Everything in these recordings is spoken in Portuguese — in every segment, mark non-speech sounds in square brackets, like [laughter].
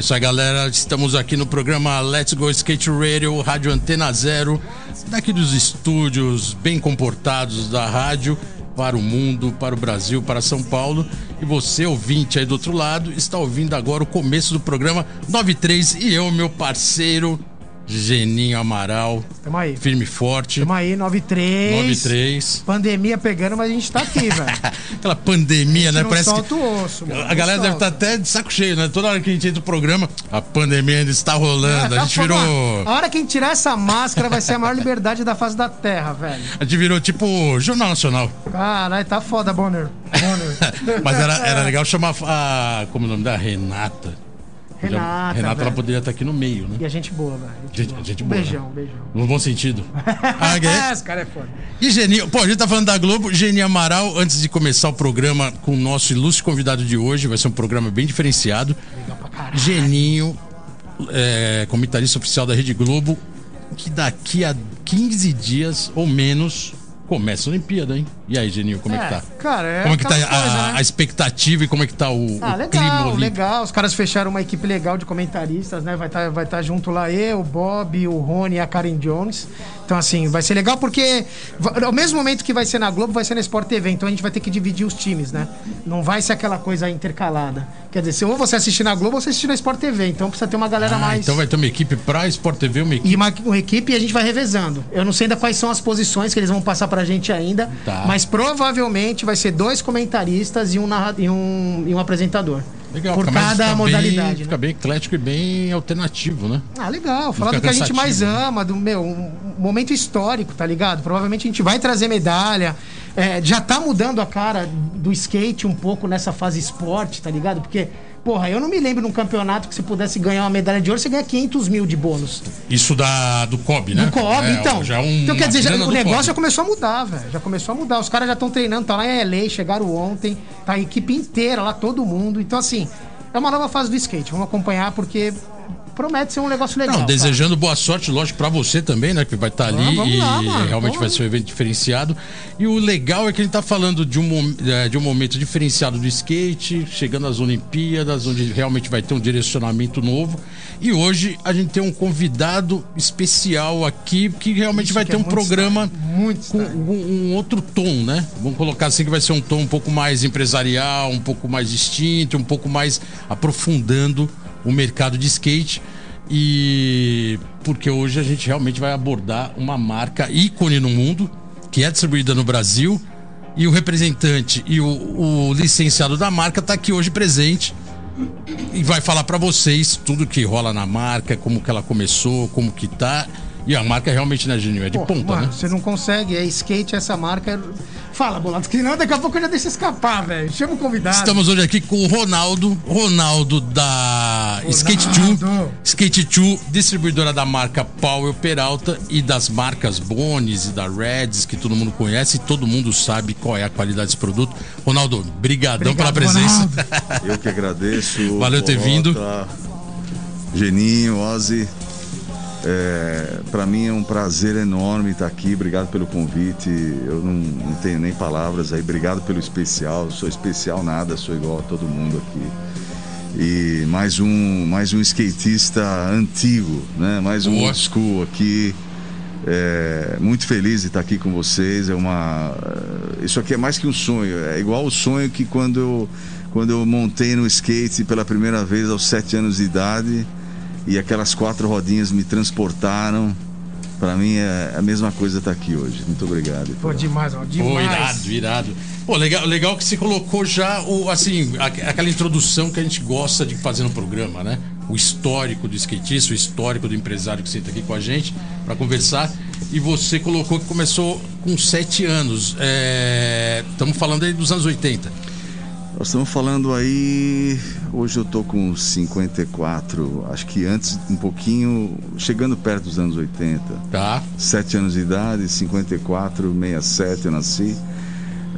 É isso aí, galera. Estamos aqui no programa Let's Go Skate Radio, Rádio Antena Zero, daqui dos estúdios bem comportados da rádio para o mundo, para o Brasil, para São Paulo. E você, ouvinte aí do outro lado, está ouvindo agora o começo do programa 93 e eu, meu parceiro Geninho Amaral. Tamo aí. Firme e forte. Tamo aí, 93. 93. Pandemia pegando, mas a gente tá aqui, velho. [laughs] Aquela pandemia, né? Não Parece solta que. o osso, mano. A galera deve estar solta. até de saco cheio, né? Toda hora que a gente entra no programa, a pandemia ainda está rolando. Tá a gente foda. virou. A hora que a gente tirar essa máscara vai ser a maior liberdade da face da terra, velho. A gente virou tipo Jornal Nacional. Caralho, tá foda, Bonner. Bonner. [laughs] Mas era, era legal chamar a. Como é o nome da É. Renata. Renata, Renata ela velho. poderia estar aqui no meio, né? E a gente boa, velho. Gente, boa. gente boa, beijão, né? beijão. No bom sentido. Ah, é? [laughs] Esse cara é foda. E Geninho, pô, a gente tá falando da Globo, Geninho Amaral, antes de começar o programa com o nosso ilustre convidado de hoje, vai ser um programa bem diferenciado. Legal pra caralho. Geninho, é, comentarista oficial da Rede Globo, que daqui a 15 dias ou menos começa a Olimpíada, hein? E aí, Geninho, como é, que tá? Cara, é como é que tá a, aquelas coisas, né? a expectativa e como é que tá o, Ah, o clima legal, legal. Os caras fecharam uma equipe legal de comentaristas, né? Vai estar vai tá junto lá eu, o Bob, o Rony e a Karen Jones. Então, assim, vai ser legal porque ao mesmo momento que vai ser na Globo, vai ser na Sport TV. Então a gente vai ter que dividir os times, né? Não vai ser aquela coisa intercalada. Quer dizer, se ou você assistir na Globo ou você assistir na Sport TV. Então precisa ter uma galera Ah, mais. então vai ter uma equipe pra Sport TV, uma equipe. E uma, uma equipe e a gente vai revezando. Eu não sei ainda quais são as posições que eles vão passar pra gente ainda, Tá. mas provavelmente vai ser dois comentaristas e um, narra- e um, e um apresentador. Legal, por cada fica modalidade. Bem, né? Fica bem eclético e bem alternativo, né? Ah, legal. Falar do que a gente mais ama, do meu um momento histórico, tá ligado? Provavelmente a gente vai trazer medalha. É, já tá mudando a cara do skate um pouco nessa fase esporte, tá ligado? Porque, porra, eu não me lembro num campeonato que se pudesse ganhar uma medalha de ouro, você ganha 500 mil de bônus. Isso da, do COB, né? No COB, É, então. Já é um, então, quer dizer, já- o do negócio COB. já começou a mudar, velho. Já começou a mudar. Os caras já estão treinando, tá lá em LA, chegaram ontem, tá a equipe inteira lá, todo mundo. Então, assim, é uma nova fase do skate. Vamos acompanhar porque promete ser um negócio legal. Não, cara. desejando boa sorte, lógico, pra você também, né? Que vai estar ali Ah, vamos e lá, realmente vai ser um evento diferenciado. E o legal é que ele tá falando de um, eh, de um momento diferenciado do skate, chegando às Olimpíadas, onde realmente vai ter um direcionamento novo. E hoje a gente tem um convidado especial aqui que realmente Isso vai que ter é um programa muito com um, um outro tom, né? Vamos colocar assim que vai ser um tom um pouco mais empresarial, um pouco mais distinto, um pouco mais aprofundando o mercado de skate. E porque hoje a gente realmente vai abordar uma marca ícone no mundo, que é distribuída no Brasil, e o representante e o, o licenciado da marca está aqui hoje presente e vai falar para vocês tudo que rola na marca, como que ela começou, como que tá. E a marca realmente, né, Genil? É de Pô, ponta, mano, né? Você não consegue, é skate essa marca. é- Fala, Bolado, que não, daqui a pouco eu já deixo escapar, velho. Chama o convidado. Estamos hoje aqui com o Ronaldo, Ronaldo da Skate 2, Ronaldo. Skate 2, distribuidora da marca Powell Peralta e das marcas Bones e da Reds, que todo mundo conhece e todo mundo sabe qual é a qualidade desse produto. Ronaldo, brigadão pela Obrigado, presença. Ronaldo. Eu que agradeço. Valeu ter vindo. Geninho, Ozzy. É, para mim é um prazer enorme estar aqui. Obrigado pelo convite. Eu não, não tenho nem palavras aí. Obrigado pelo especial. Sou especial nada, sou igual a todo mundo aqui. E mais um, mais um skatista antigo, né? Mais um Boa. old school aqui. É, muito feliz de estar aqui com vocês. É uma, isso aqui é mais que um sonho. É igual o sonho que quando eu, quando eu montei no skate pela primeira vez aos sete anos de idade e aquelas quatro rodinhas me transportaram. Para mim é a mesma coisa estar aqui hoje. Muito obrigado. Pô, demais, ó, demais. Pô, irado, irado. Pô, legal, legal que você colocou já o, assim, a- aquela introdução que a gente gosta de fazer no programa, né? O histórico do skatista, o histórico do empresário que senta aqui com a gente para conversar. E você colocou que começou com sete anos. Estamos falando aí dos anos 80. Nós estamos falando aí. Hoje eu tô com 54, acho que antes um pouquinho, chegando perto dos anos 80. Tá. 7 anos de idade, 54, 67 eu nasci.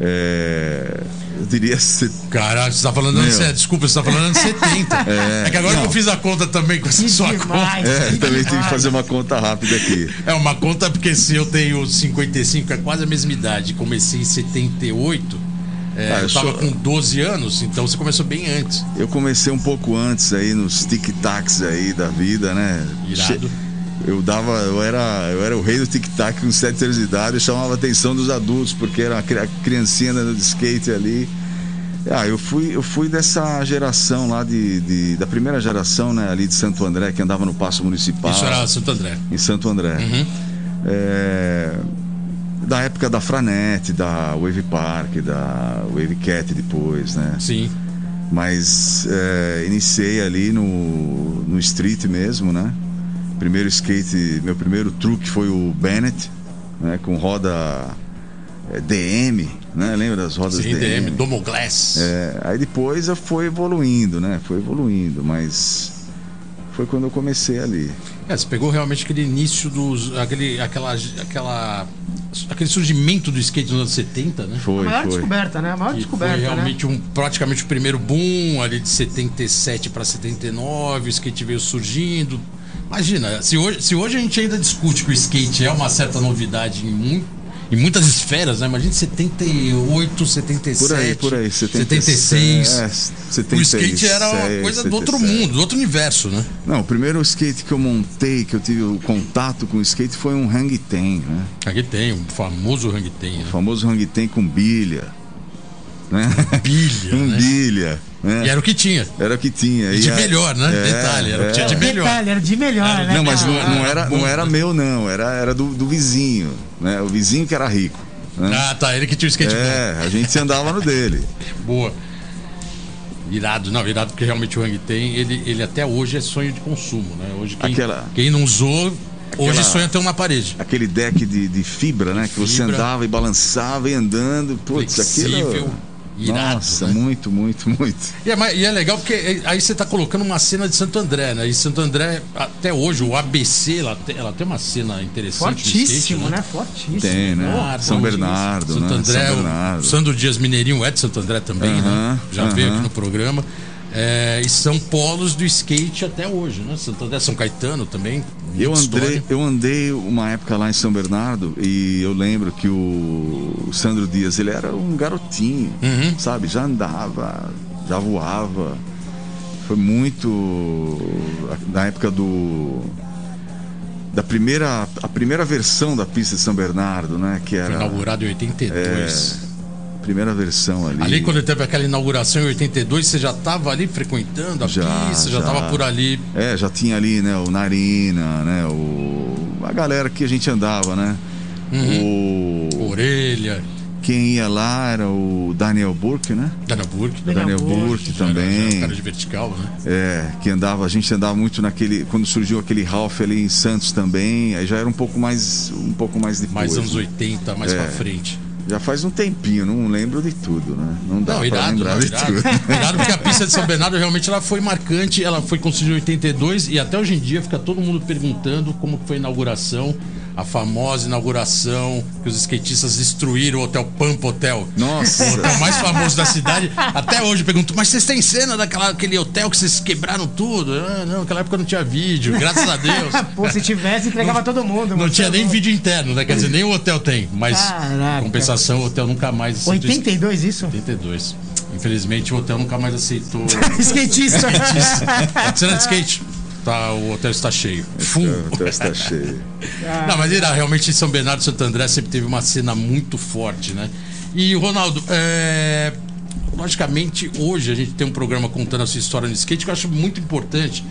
É, eu diria. [laughs] se- Caralho, você tá falando anos, desculpa, você tá falando anos 70. [laughs] É, que agora não. que eu fiz a conta também com essa Que sua demais. conta. É, Que também tive que fazer uma conta rápida aqui. É uma conta porque se eu tenho 55, é quase a mesma idade, comecei em 78, é, Ah, eu eu tava sou- com 12 anos, então você começou bem antes. Eu comecei um pouco antes aí nos tic-tacs aí da vida, né? Irado. Eu dava, eu era, eu era o rei do tic-tac com 7 anos de idade, eu chamava a atenção dos adultos, porque era uma cri- criancinha andando de skate ali. Ah, eu fui, eu fui dessa geração lá de, de- da primeira geração, né, ali de Santo André, que andava no Paço Municipal. Isso era Santo André. em Santo André. Uhum. É, da época da Franet, da Wave Park, da Wave Cat depois, né? Sim. Mas é, iniciei ali no, no street mesmo, né? Primeiro skate, meu primeiro truque foi o Bennett, né? Com roda é, DM, né? Lembra das rodas Sim, DM, Domo Glass. É, aí depois foi evoluindo, né? Foi evoluindo, mas foi quando eu comecei ali. É, você pegou realmente aquele início dos. aquele, aquela, aquela, aquele surgimento do skate nos anos 70, né? A Foi, maior foi. descoberta, né? A maior Que descoberta, foi né? realmente um, praticamente o primeiro boom ali de 77 para 79, o skate veio surgindo. Imagina, se hoje, se hoje a gente ainda discute que o skate é uma certa novidade em, mui- em muitas esferas, né? Imagina 78, 77, Por aí, por aí. 76. É, O 76, skate era uma coisa do outro 77. mundo, do outro universo, né? Não, o primeiro skate que eu montei, que eu tive o contato com o skate foi um hang ten, né? Aqui tem, o famoso hang ten, né? O famoso hang ten com bilha. Né? Bilha, [laughs] um né? bilha. Né? E era o que tinha. Era o que tinha. E de a- melhor, né? É, Detalhe, era o que tinha de é. melhor. Detalhe, era de melhor, Era- né? Não, mas não, não era, não era né? meu, não. Era, era do, do vizinho. Né? O vizinho que era rico. Né? Ah, tá, ele que tinha o skate É, a gente andava no dele. [laughs] Boa. Irado, não, irado porque realmente o Hang tem, ele, ele até hoje é sonho de consumo, né? Hoje quem, Aquela- quem não usou, hoje Aquela- sonha ter um na parede. Aquele deck de, de fibra, né? Que você Fibra. andava e balançava e andando. Putz, Flexível, aquilo. Irado, Nossa, né? muito, muito, muito. E é, e é legal porque é, aí você tá colocando uma cena de Santo André, né? E Santo André, até hoje, o ABC, ela tem, ela tem uma cena interessante. Fortíssimo, skate, né? Fortíssimo. Tem, né? São Bernardo, Santo né? André, São o Bernardo. Sandro Dias Mineirinho é de Santo André também, né? Aham, Já veio aham. aqui no programa. É, e são polos do skate até hoje, né? Santo André, São Caetano também. Eu andei, história. eu andei uma época lá em São Bernardo e eu lembro que o Sandro Dias, ele era um garotinho, Uhum. sabe? Já andava, já voava. Foi muito na época do da primeira a primeira versão da pista de São Bernardo, né, que Foi era inaugurado em 82. a primeira versão ali. Ali, quando teve aquela inauguração em 82, você já estava ali frequentando a Já, pista, já já. estava por ali. É, já tinha ali, né, o Narina, né, o a galera que a gente andava, né? Uhum. O Orelha, quem ia lá era o Daniel Burke, né? Dana Burke. Daniel Daniel Burke, Burke era- era também. um cara de vertical, né? É, que andava, a gente andava muito naquele quando surgiu aquele Ralph ali em Santos também, aí já era um pouco mais um pouco mais depois. Mais anos né? 80, mais É. pra frente. Já faz um tempinho, não lembro de tudo, né? Não dá Não, pra irado, lembrar não, de irado. tudo. Irado porque a pista de São Bernardo realmente ela foi marcante, ela foi construída em 82 e até hoje em dia fica todo mundo perguntando como foi a inauguração, a famosa inauguração que os skatistas destruíram o Hotel Pampa Hotel. Nossa. O hotel mais famoso da cidade. Até hoje pergunto, mas vocês têm cena daquela aquele hotel que vocês quebraram tudo? Ah, não, naquela época não tinha vídeo, graças a Deus. [laughs] Pô, se tivesse, entregava todo mundo. Não tinha nem vídeo interno, né? Quer dizer, nem o hotel tem. Mas, Caraca. compensação, o hotel nunca mais aceitou 82 isso? 82. Infelizmente, o hotel nunca mais aceitou. [laughs] Skatista. Cena de skate. Tá, o hotel está cheio. Full. O hotel está cheio. [laughs] Não, mas irá, realmente em São Bernardo e Santo André sempre teve uma cena muito forte, né? E, Ronaldo, é, logicamente, hoje a gente tem um programa contando a sua história no skate que eu acho muito importante,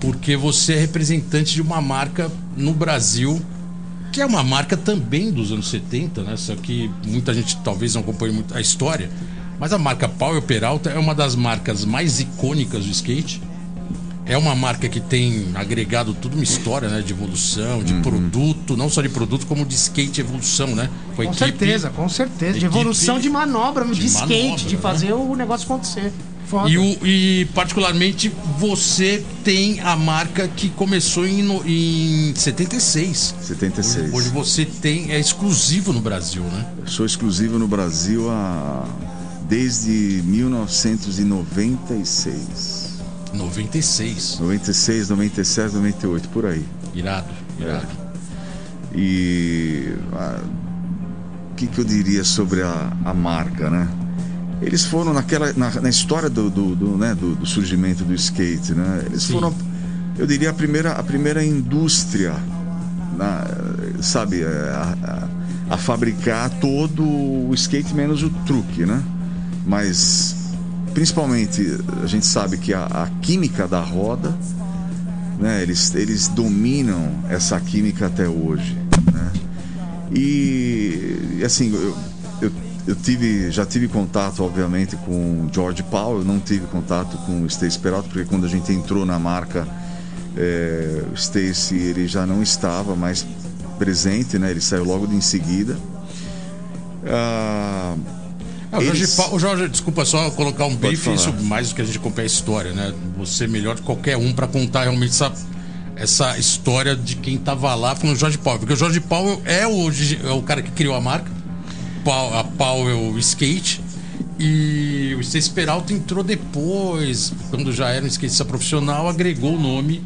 porque você é representante de uma marca no Brasil que é uma marca também dos anos 70, né? Só que muita gente talvez não acompanhe muito a história. Mas a marca Power Peralta é uma das marcas mais icônicas do skate. É uma marca que tem agregado tudo uma história, né? De evolução, de produto, não só de produto, como de skate evolução, né? Foi Com certeza, com certeza. De equipe- evolução de manobra, de, de skate, manobra, de né? fazer o negócio acontecer. Foda. E, o- e, particularmente você tem a marca que começou em, no- em 76. 76. Hoje você tem, é exclusivo no Brasil, né? Eu sou exclusivo no Brasil há, desde 1996. 96. 96, 97, 98, por aí. Irado, irado. E ah, o que, que eu diria sobre a, a marca, né? Eles foram naquela na, na história do, do, do, né, do, do surgimento do skate, né? Eles Sim. foram, eu diria, a primeira, a primeira indústria, na, sabe, a, a- a fabricar todo o skate menos o truque, né? Mas principalmente a gente sabe que a, a química da roda né? Eles, eles dominam essa química até hoje, né? E, assim, eu, eu, eu tive, já tive contato, obviamente, com George Paul, eu não tive contato com o Stacy Peralta, porque quando a gente entrou na marca, é, o Stacy ele já não estava mais presente, né? Ele saiu logo de em seguida. Ah, Ah, o, Jorge Eles- o Jorge, desculpa só colocar um brief, falar. isso mais do que a gente acompanha a história, né? Você é melhor que qualquer um para contar realmente essa, essa história de quem tava lá com o Jorge Powell. Porque o Jorge Powell é o, é o cara que criou a marca, a Powell Skate. E o Stacy Peralta entrou depois, quando já era um skatista profissional, agregou o nome.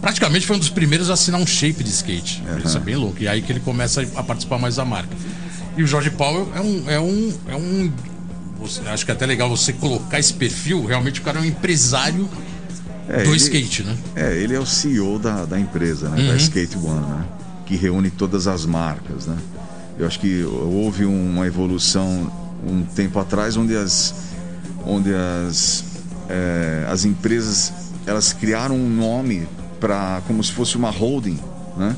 Praticamente foi um dos primeiros a assinar um shape de skate. Isso é bem louco. E aí que ele começa a participar mais da marca. E o Jorge Powell é um. É um, é um você- acho que é até legal você colocar esse perfil. Realmente o cara é um empresário é, do ele- skate, né? É, ele é o CEO da, da empresa, né? Da Skate One, né? Que reúne todas as marcas, né? Eu acho que houve uma evolução um tempo atrás onde as, onde as, é, as empresas elas criaram um nome para como se fosse uma holding, né?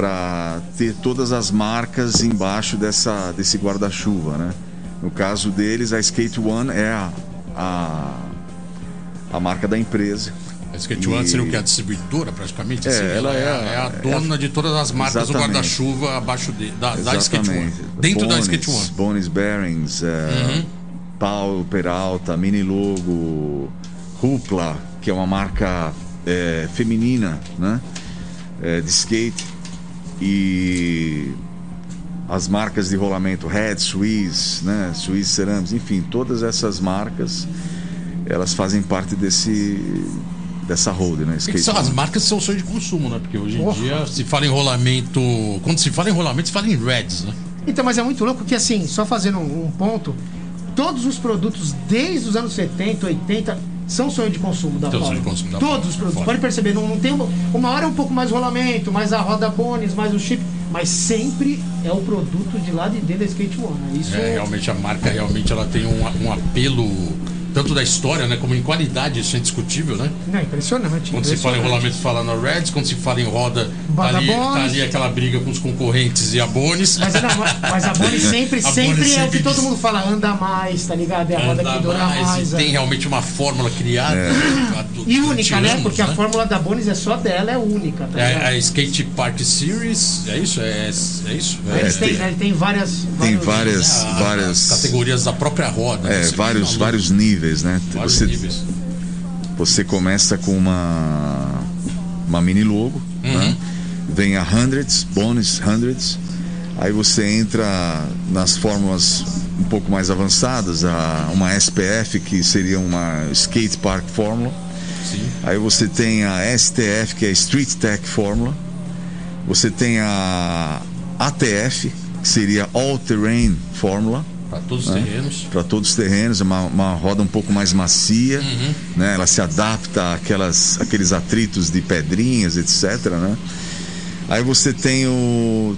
Para ter todas as marcas embaixo dessa, desse guarda-chuva, né? No caso deles, a Skate One é a, a, a marca da empresa. A Skate One E- seria o que? A distribuidora, praticamente? É, assim? ela é a, a- é a é dona de todas as marcas do Exatamente. guarda-chuva abaixo de, da, da Skate One. Dentro da Bones, Skate One. Bones Bearings, é, Paulo Peralta, Mini Logo, Rupla, que é uma marca é, feminina, né? É, de skate. E as marcas de rolamento Red, Swiss, né? Swiss Ceramics, enfim, todas essas marcas elas fazem parte desse dessa road, né? É Skate são, as marcas são sonho de consumo, né? Porque hoje em Porra. dia se fala em rolamento. Quando se fala em rolamento, se fala em Reds, né? Então, mas é muito louco que, assim, só fazendo um, um ponto, todos os produtos desde os anos 70, 80 são sonho de consumo da sonho de consumo da Todos os produtos. Pode perceber, não, não tem uma, uma hora é um pouco mais rolamento, mais a roda bones, mais o chip, mas sempre é o produto de lá de dentro da Skate One. né? Isso É, realmente a marca realmente ela tem um, um apelo tanto da história, né, como em qualidade, isso é indiscutível, né? não, é impressionante. Quando se fala em impressionante. rolamento, fala na Reds, quando se fala em roda, tá ali, tá Bones. ali aquela briga com os concorrentes e a Bones. Mas, não, mas a Bonnie [laughs] sempre, A sempre Bonnie é o sempre que todo mundo fala, anda mais, tá ligado? É a roda Anda que dura mais, mais. e é. tem realmente uma fórmula criada. há du- [laughs] E única, né? anos, Porque a fórmula da Bonis é só dela, é única, tá É a Skate Park Series, é isso? É, é isso? É, Eles têm, tem- né, tem várias. Tem vários- várias, a- várias, categorias da própria roda. né? é, Você vários, vários níveis, né? vários Você, níveis. Você começa com uma uma mini logo, Uhum. né? vem a hundreds, bonus hundreds, aí você entra nas fórmulas um pouco mais avançadas, a, uma SPF que seria uma Skate Park Fórmula, Sim. aí você tem a STF que é Street Tech Fórmula, você tem a ATF que seria All Terrain Fórmula, Para todos os terrenos. para todos os terrenos, é uma, uma roda um pouco mais macia, Uhum. né? Ela se adapta àquelas, àqueles atritos de pedrinhas, etc, né? Aí você tem o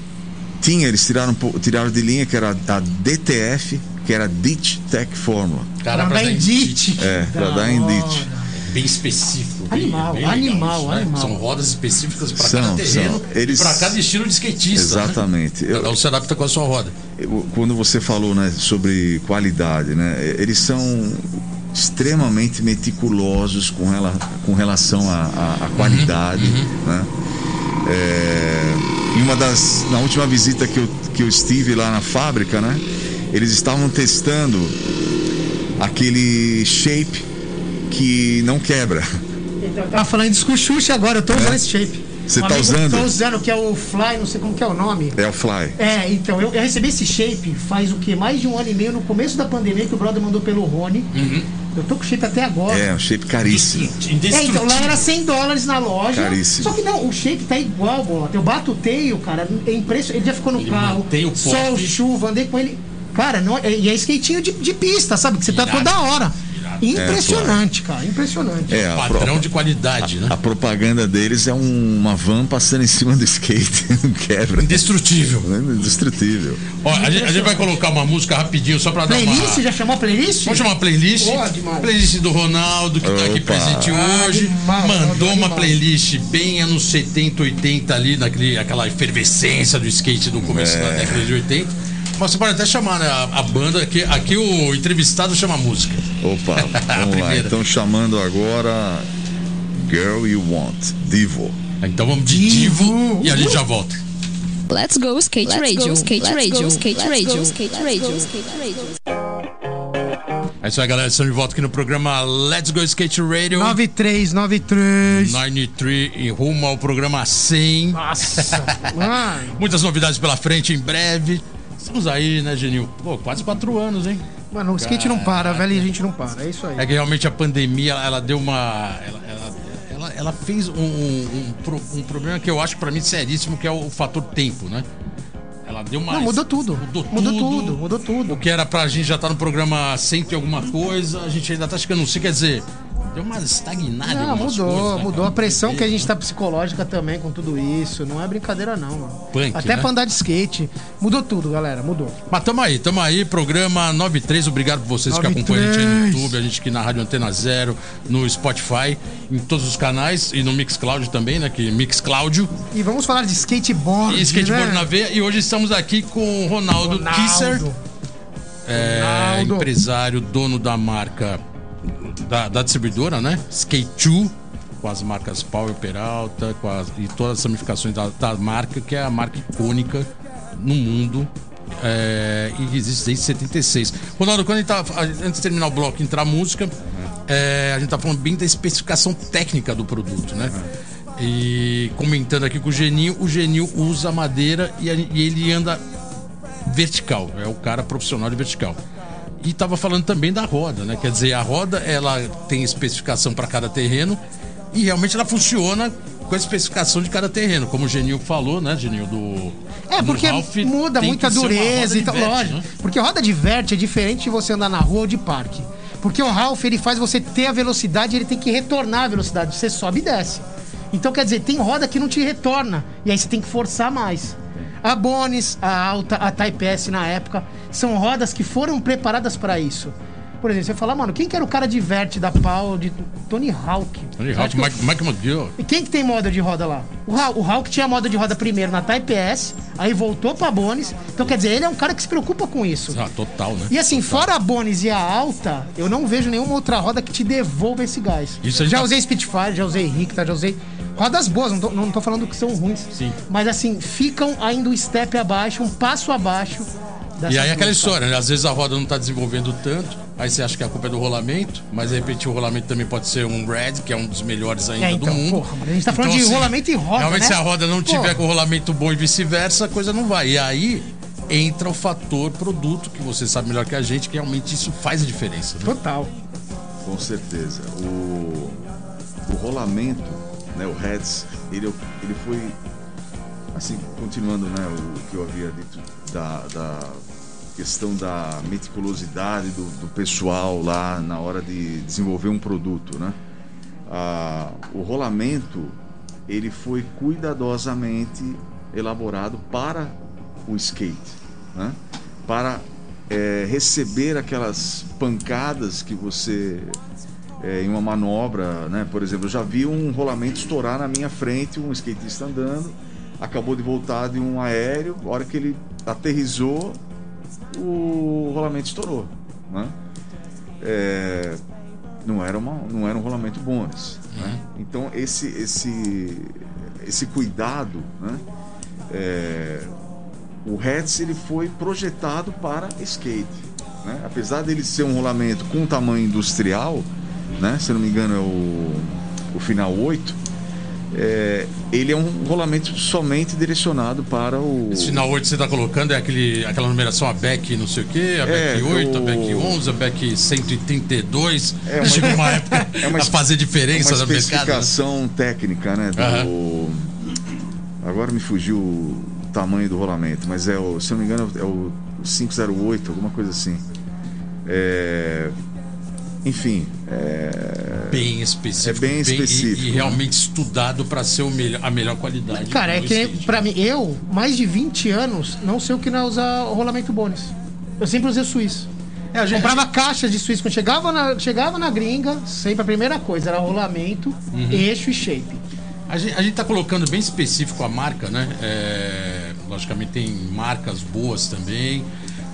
tinha, eles tiraram tiraram de linha que era a DTF, que era Ditch Tech Fórmula. Cara, Pra pra dar dar indite. É, pra Da dar indite. hora. bem específico. bem- Animal, bem legal animal, né? animal. São rodas específicas para cada terreno são. Eles- e para cada estilo de skatista. né? Exatamente. Eu- Cada um se adapta com a sua roda. Quando você falou né, sobre qualidade, né, eles são extremamente meticulosos com, rela, com relação à, à qualidade, né? É, em uma das na última visita que eu, que eu estive lá na fábrica, né? Eles estavam testando aquele shape que não quebra. Eu tava falando disso com o Xuxa agora, eu tô usando esse shape. Você Um tá usando? Tô usando, que é o Fly, não sei como que é o nome. É o Fly. É, então, eu, eu recebi esse shape faz o quê? Mais de um ano e meio, no começo da pandemia, que o brother mandou pelo Rony. Eu tô com o shape até agora. É um shape caríssimo. É, então lá era 100 dólares na loja. Caríssimo. Só que não, o shape tá igual, Bota. Eu bato o teio, cara, é impressionante. Ele já ficou no Ele carro. Sol, chuva, andei com ele. Cara, não, é- e é skatinho de, de pista, sabe? Que você tá toda hora. Irado. Impressionante, cara, impressionante. É, a, Padrão pro- de qualidade, né? a propaganda deles é um- uma van passando em cima do skate, não [laughs] quebra. Indestrutível. É Indestrutível. Ó, a gente, a gente vai colocar uma música rapidinho só pra dar Playlist? uma. Já chamou a playlist? Vamos chamar uma playlist? Boa demais. Playlist do Ronaldo, que tá aqui Opa. presente Ah, hoje. animal, Mandou uma playlist bem anos 70, 80 ali, naquele, aquela efervescência do skate do começo É. da década de 80. Você pode até chamar né, a, a banda, aqui, aqui o entrevistado chama a música. Opa, [laughs] vamos lá. Então chamando agora Girl You Want, Divo. Então vamos de Divo e a gente já volta. Let's go skate Let's radio, go, skate let's radio, go, skate let's radio, go, skate radio, go, skate radio. É isso aí, galera. Estamos de volta aqui no programa Let's Go Skate Radio 9393. 93 e rumo ao programa 100. Nossa. [laughs] Muitas novidades pela frente em breve. Estamos aí, né, Genil? Pô, quase quatro anos, hein? Mano, o skate não para, velho, e a gente não para. É isso aí. É que realmente a pandemia, ela, ela deu uma. Ela, ela, ela, ela fez um, um, um um problema que eu acho pra mim seríssimo, que é o fator tempo, né? Ela deu uma. Não, mudou tudo. Mudou, Mudou tudo. tudo, mudou tudo. O que era pra gente já estar no programa cento e alguma coisa, a gente ainda tá chegando. Não sei, quer dizer, deu uma estagnada. Não, mudou, coisas, né, mudou. cara? A pressão que a gente tá psicológica também com tudo isso. Não é brincadeira, não, mano. Punk, Até né? pra andar de skate. Mudou tudo, galera. Mudou. Mas tamo aí, tamo aí, programa 93. Obrigado por vocês que acompanham a gente aí no 93. YouTube, a gente aqui na Rádio Antena Zero, no Spotify, em todos os canais e no Mixcloud também, né? Que Mixcloud E vamos falar de skateboard. e skateboard né? na veia. E hoje estamos aqui com o Ronaldo, Ronaldo. Kisser, é, Ronaldo. empresário, dono da marca, da, da distribuidora, né? Skate 2, com as marcas Power Peralta com as, e todas as ramificações da, da marca, que é a marca icônica no mundo. é, e que existe desde 76. Ronaldo, quando a gente tá, antes de terminar o bloco, entrar a música, é, a gente tá falando bem da especificação técnica do produto, né? E comentando aqui com o Geninho, o Geninho usa madeira e, a- e ele anda vertical, é o cara profissional de vertical. E tava falando também da roda, né? Quer dizer, a roda ela tem especificação para cada terreno e realmente ela funciona com a especificação de cada terreno, como o Genil falou, né, Genil do É, porque Ralph, muda muita dureza de e tal. Lógico. né? Porque roda de verte é diferente de você andar na rua ou de parque. Porque o Ralph, ele faz você ter a velocidade, ele tem que retornar a velocidade. Você sobe e desce. Então, quer dizer, tem roda que não te retorna. E aí você tem que forçar mais. A Bonis, a Alta, a Type S na época, são rodas que foram preparadas para isso. Por exemplo, você fala, mano, quem que era o cara de verte da pau de Tony Hawk? Tony Hawk, que o- Mike, Mike McGill. e quem que tem moda de roda lá? O, o Hulk tinha moda de roda primeiro na Type S, aí voltou pra Bonis. Então, quer dizer, ele é um cara que se preocupa com isso. Ah, total, né? E assim, fora a Bonis e a alta, eu não vejo nenhuma outra roda que te devolva esse gás. Isso já tá- usei Spitfire, já usei Ricta, já usei rodas boas, não tô, não tô falando que são ruins. Sim. Mas assim, ficam ainda um step abaixo, um passo abaixo. E aí aquela duas, sabe? história, né? Às vezes a roda não tá desenvolvendo tanto, aí você acha que a culpa é do rolamento, mas de repente o rolamento também pode ser um Red, que é um dos melhores ainda É, então, do mundo. Então, porra, mas a gente tá falando de rolamento e roda, Realmente né? se a roda não tiver Porra. com rolamento bom e vice-versa, a coisa não vai. E aí entra o fator produto, que você sabe melhor que a gente, que realmente isso faz a diferença. Né? Total. Com certeza. O, o rolamento, né, o heads, ele, ele foi assim, continuando né, o que eu havia dito da, da questão da meticulosidade do, do pessoal lá na hora de desenvolver um produto, né? Ah, o rolamento ele foi cuidadosamente elaborado para o skate, né? Para é, receber aquelas pancadas que você é, em uma manobra, né? Por exemplo, eu já vi um rolamento estourar na minha frente, um skatista andando, acabou de voltar de um aéreo, a hora que ele aterrizou, o rolamento estourou, né? É, não era, uma, não era um rolamento bônus. Né? Então esse, esse, esse cuidado, né? É, o Hertz ele foi projetado para skate. Né? Apesar dele ser um rolamento com tamanho industrial, né? se não me engano é o, o final 8, é, ele é um rolamento somente direcionado para o. Esse final 8 que você está colocando é aquele, aquela numeração a BEC não sei o quê, a É, BEC 8, a o- BEC 11, a BEC 132. É uma- Chegou uma época [laughs] É uma a fazer diferença uma no mercado. né? especificação técnica, né? Do... Agora me fugiu o tamanho do rolamento, mas é o, se não me engano, é o 508, alguma coisa assim. É... Enfim, é... Bem específico. É bem e- específico, E, né? realmente estudado para ser o melhor, a melhor qualidade. Cara, é que pra mim, eu, mais de 20 anos, não sei o que não é usar o rolamento bônus. Eu sempre usei suíço. É, a gente- Comprava caixas de suíço. Quando chegava na, chegava na gringa, sempre a primeira coisa era rolamento, Uhum. eixo e shape. A gente, a gente tá colocando bem específico a marca, né? É, logicamente tem marcas boas também,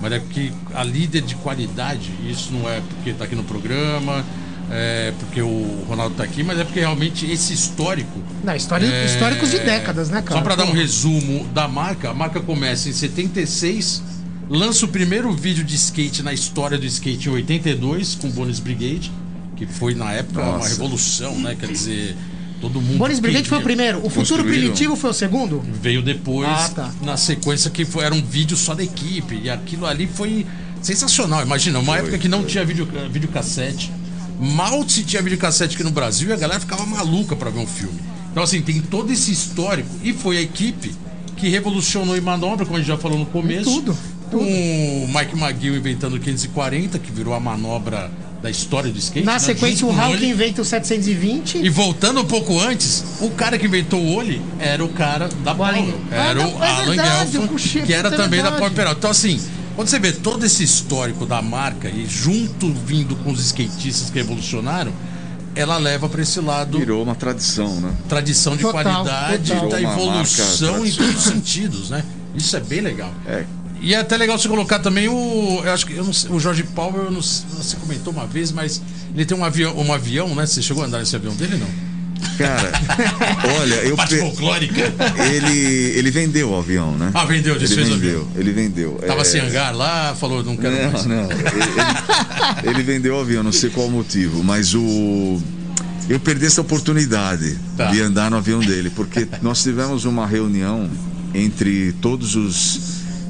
mas é porque a líder de qualidade, isso não é porque tá aqui no programa, é porque o Ronaldo tá aqui, mas é porque realmente esse histórico. Não, história, é, históricos de décadas, né, cara? Só para dar um resumo da marca, a marca começa em 76, lança o primeiro vídeo de skate na história do skate em 82 com Bonis Brigade, que foi na época uma Nossa. revolução, né? Quer dizer, todo mundo. Bonis Brigade foi o primeiro. O Futuro. Primitivo foi o segundo? Veio depois, Ah, tá. na sequência que foi, era um vídeo só da equipe. E aquilo ali foi sensacional. Imagina, uma época que não tinha vídeo, videocassete. Mal se tinha videocassete aqui no Brasil e a galera ficava maluca pra ver um filme. Então, assim, tem todo esse histórico. E foi a equipe que revolucionou em manobra, como a gente já falou no começo. Tudo, Com o Mike McGill inventando o 540, que virou a manobra da história do skate. Na né? sequência, Junto o Oli. que inventa o 720. E voltando um pouco antes, o cara que inventou o Oli era o cara da Alan- Power. Ah, Era não, o é Alan verdade, Gelfand, o Cuxê, que era é também da verdade. Power Peralta. Então, assim, quando você vê todo esse histórico da marca e junto vindo com os skatistas que revolucionaram, ela leva para esse lado virou uma tradição, né? tradição de Total, qualidade, total. da evolução em todos os sentidos, né? Isso é bem legal. É. E é até legal você colocar também o. Eu acho que eu não sei, o Jorge Paulo, eu não você comentou uma vez, mas ele tem um avião, um avião, né? Você chegou a andar nesse avião dele, não? Cara, olha, eu [laughs] Parte folclórica. ele ele vendeu o avião, né? Ah, vendeu, ele desfez o vendeu, avião. ele vendeu. Tava É, sem hangar lá, falou, não quero mais. Não, não. Ele, ele- ele vendeu o avião, não sei qual o motivo, mas o. Eu perdi essa oportunidade Tá. de andar no avião dele, porque nós tivemos uma reunião entre todos os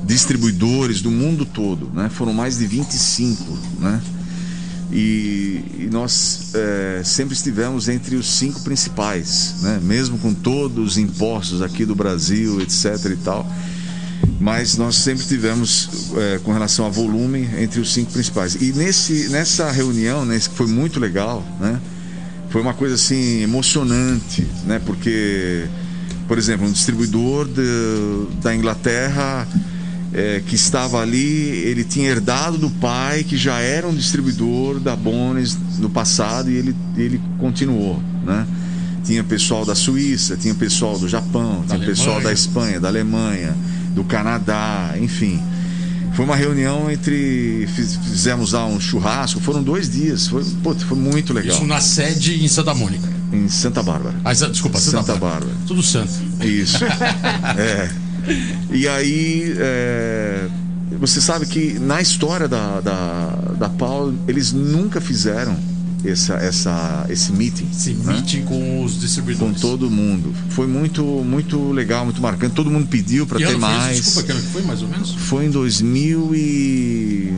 distribuidores do mundo todo, né? Foram mais de 25, né? E, e nós eh, sempre estivemos entre os cinco principais, né? Mesmo com todos os impostos aqui do Brasil, etc e tal mas nós sempre tivemos eh, com relação a volume entre os cinco principais e nesse nessa reunião né, que foi muito legal né foi uma coisa assim emocionante né porque por exemplo um distribuidor de- da Inglaterra eh, que estava ali ele tinha herdado do pai que já era um distribuidor da Bones no passado e ele ele continuou né tinha pessoal da Suíça tinha pessoal do Japão Da tinha pessoal Alemanha. da Espanha, da Alemanha, do Canadá, enfim. Foi uma reunião entre. fiz- Fizemos lá um churrasco, foram dois dias, foi, foi muito legal. Isso na sede em Santa Mônica. Em Santa Bárbara. Ah, desculpa, Santa, Santa Bárbara. Bárbara. Tudo santo. Isso. [laughs] é. E aí. é, Você sabe que na história da, da, da Paul, eles nunca fizeram essa, essa, esse meeting. Esse né? meeting com os Com distribuidores. todo mundo. Foi muito, muito legal, muito marcante. Todo mundo pediu para ter ano foi isso? mais. Desculpa, que ano que foi mais ou menos? Foi em 2000 e.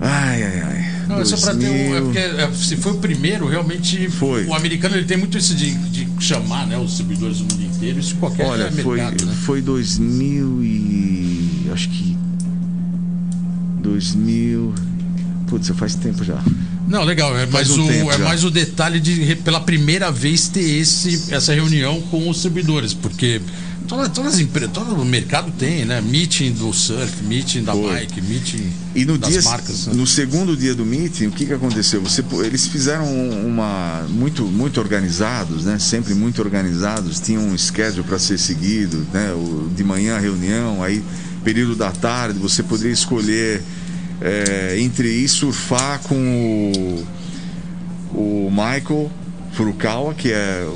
Ai, ai, ai. Não, é só pra ter um. É 2000. porque é, se foi o primeiro, realmente. Foi. O americano ele tem muito isso de, de chamar né, os distribuidores do mundo inteiro. Isso qualquer Olha, foi, mercado, né? foi 2000 e. Acho que. 2000. Putz, faz tempo já. Não, legal. É, mais, um o, é já. mais o detalhe de pela primeira vez ter esse, essa reunião com os servidores, porque todas, todas as empresas, todo o mercado tem, né? Meeting do surf, meeting da Foi. bike, meeting E no das dia, marcas. né? no segundo dia do meeting, o que, que aconteceu? Você, eles fizeram uma muito muito organizados, né? Sempre muito organizados. Tinham um schedule para ser seguido, né? O, de manhã a reunião, aí período da tarde você poderia escolher é, entre ir surfar com o, o Michael Furukawa, que é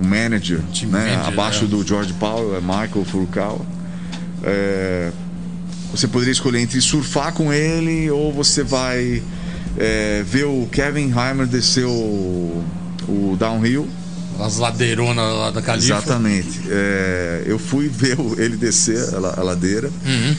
o manager, Team né? manager, abaixo é. do George Powell, é Michael Furukawa. É, você poderia escolher entre surfar com ele ou você vai é, ver o Kevin Heimer descer o, o downhill. As ladeironas lá da Califa. Exatamente. É, eu fui [laughs] ver ele descer a, a ladeira. Uhum.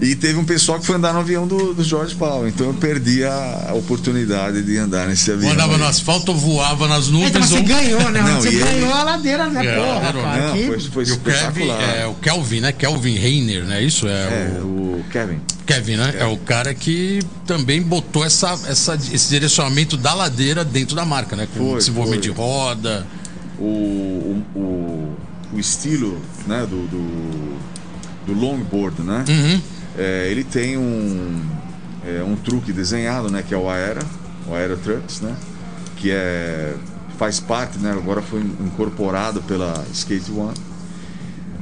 E teve um pessoal que foi andar no avião do, do George Powell. Então eu perdi a oportunidade de andar nesse avião. Andava aí. no asfalto ou voava nas nuvens. Então você ou... ganhou, né? Não, você e ele- ganhou a ladeira, né? É, Porra, cara. Não, foi, foi E o Kevin, espetacular. é o Kelvin, né? Kelvin Reiner, né? Isso é, É, o o Kevin. Kevin, né? É. o cara que também botou essa, essa, esse direcionamento da ladeira dentro da marca, né? Com Foi, desenvolvimento foi. de roda. O, o, o, o estilo né, do, do, do longboard, né? Uhum. É, ele tem um, é, um truque desenhado, né? Que é o Aera, o Aera Trucks, né? Que é, faz parte, né? Agora foi incorporado pela Skate One.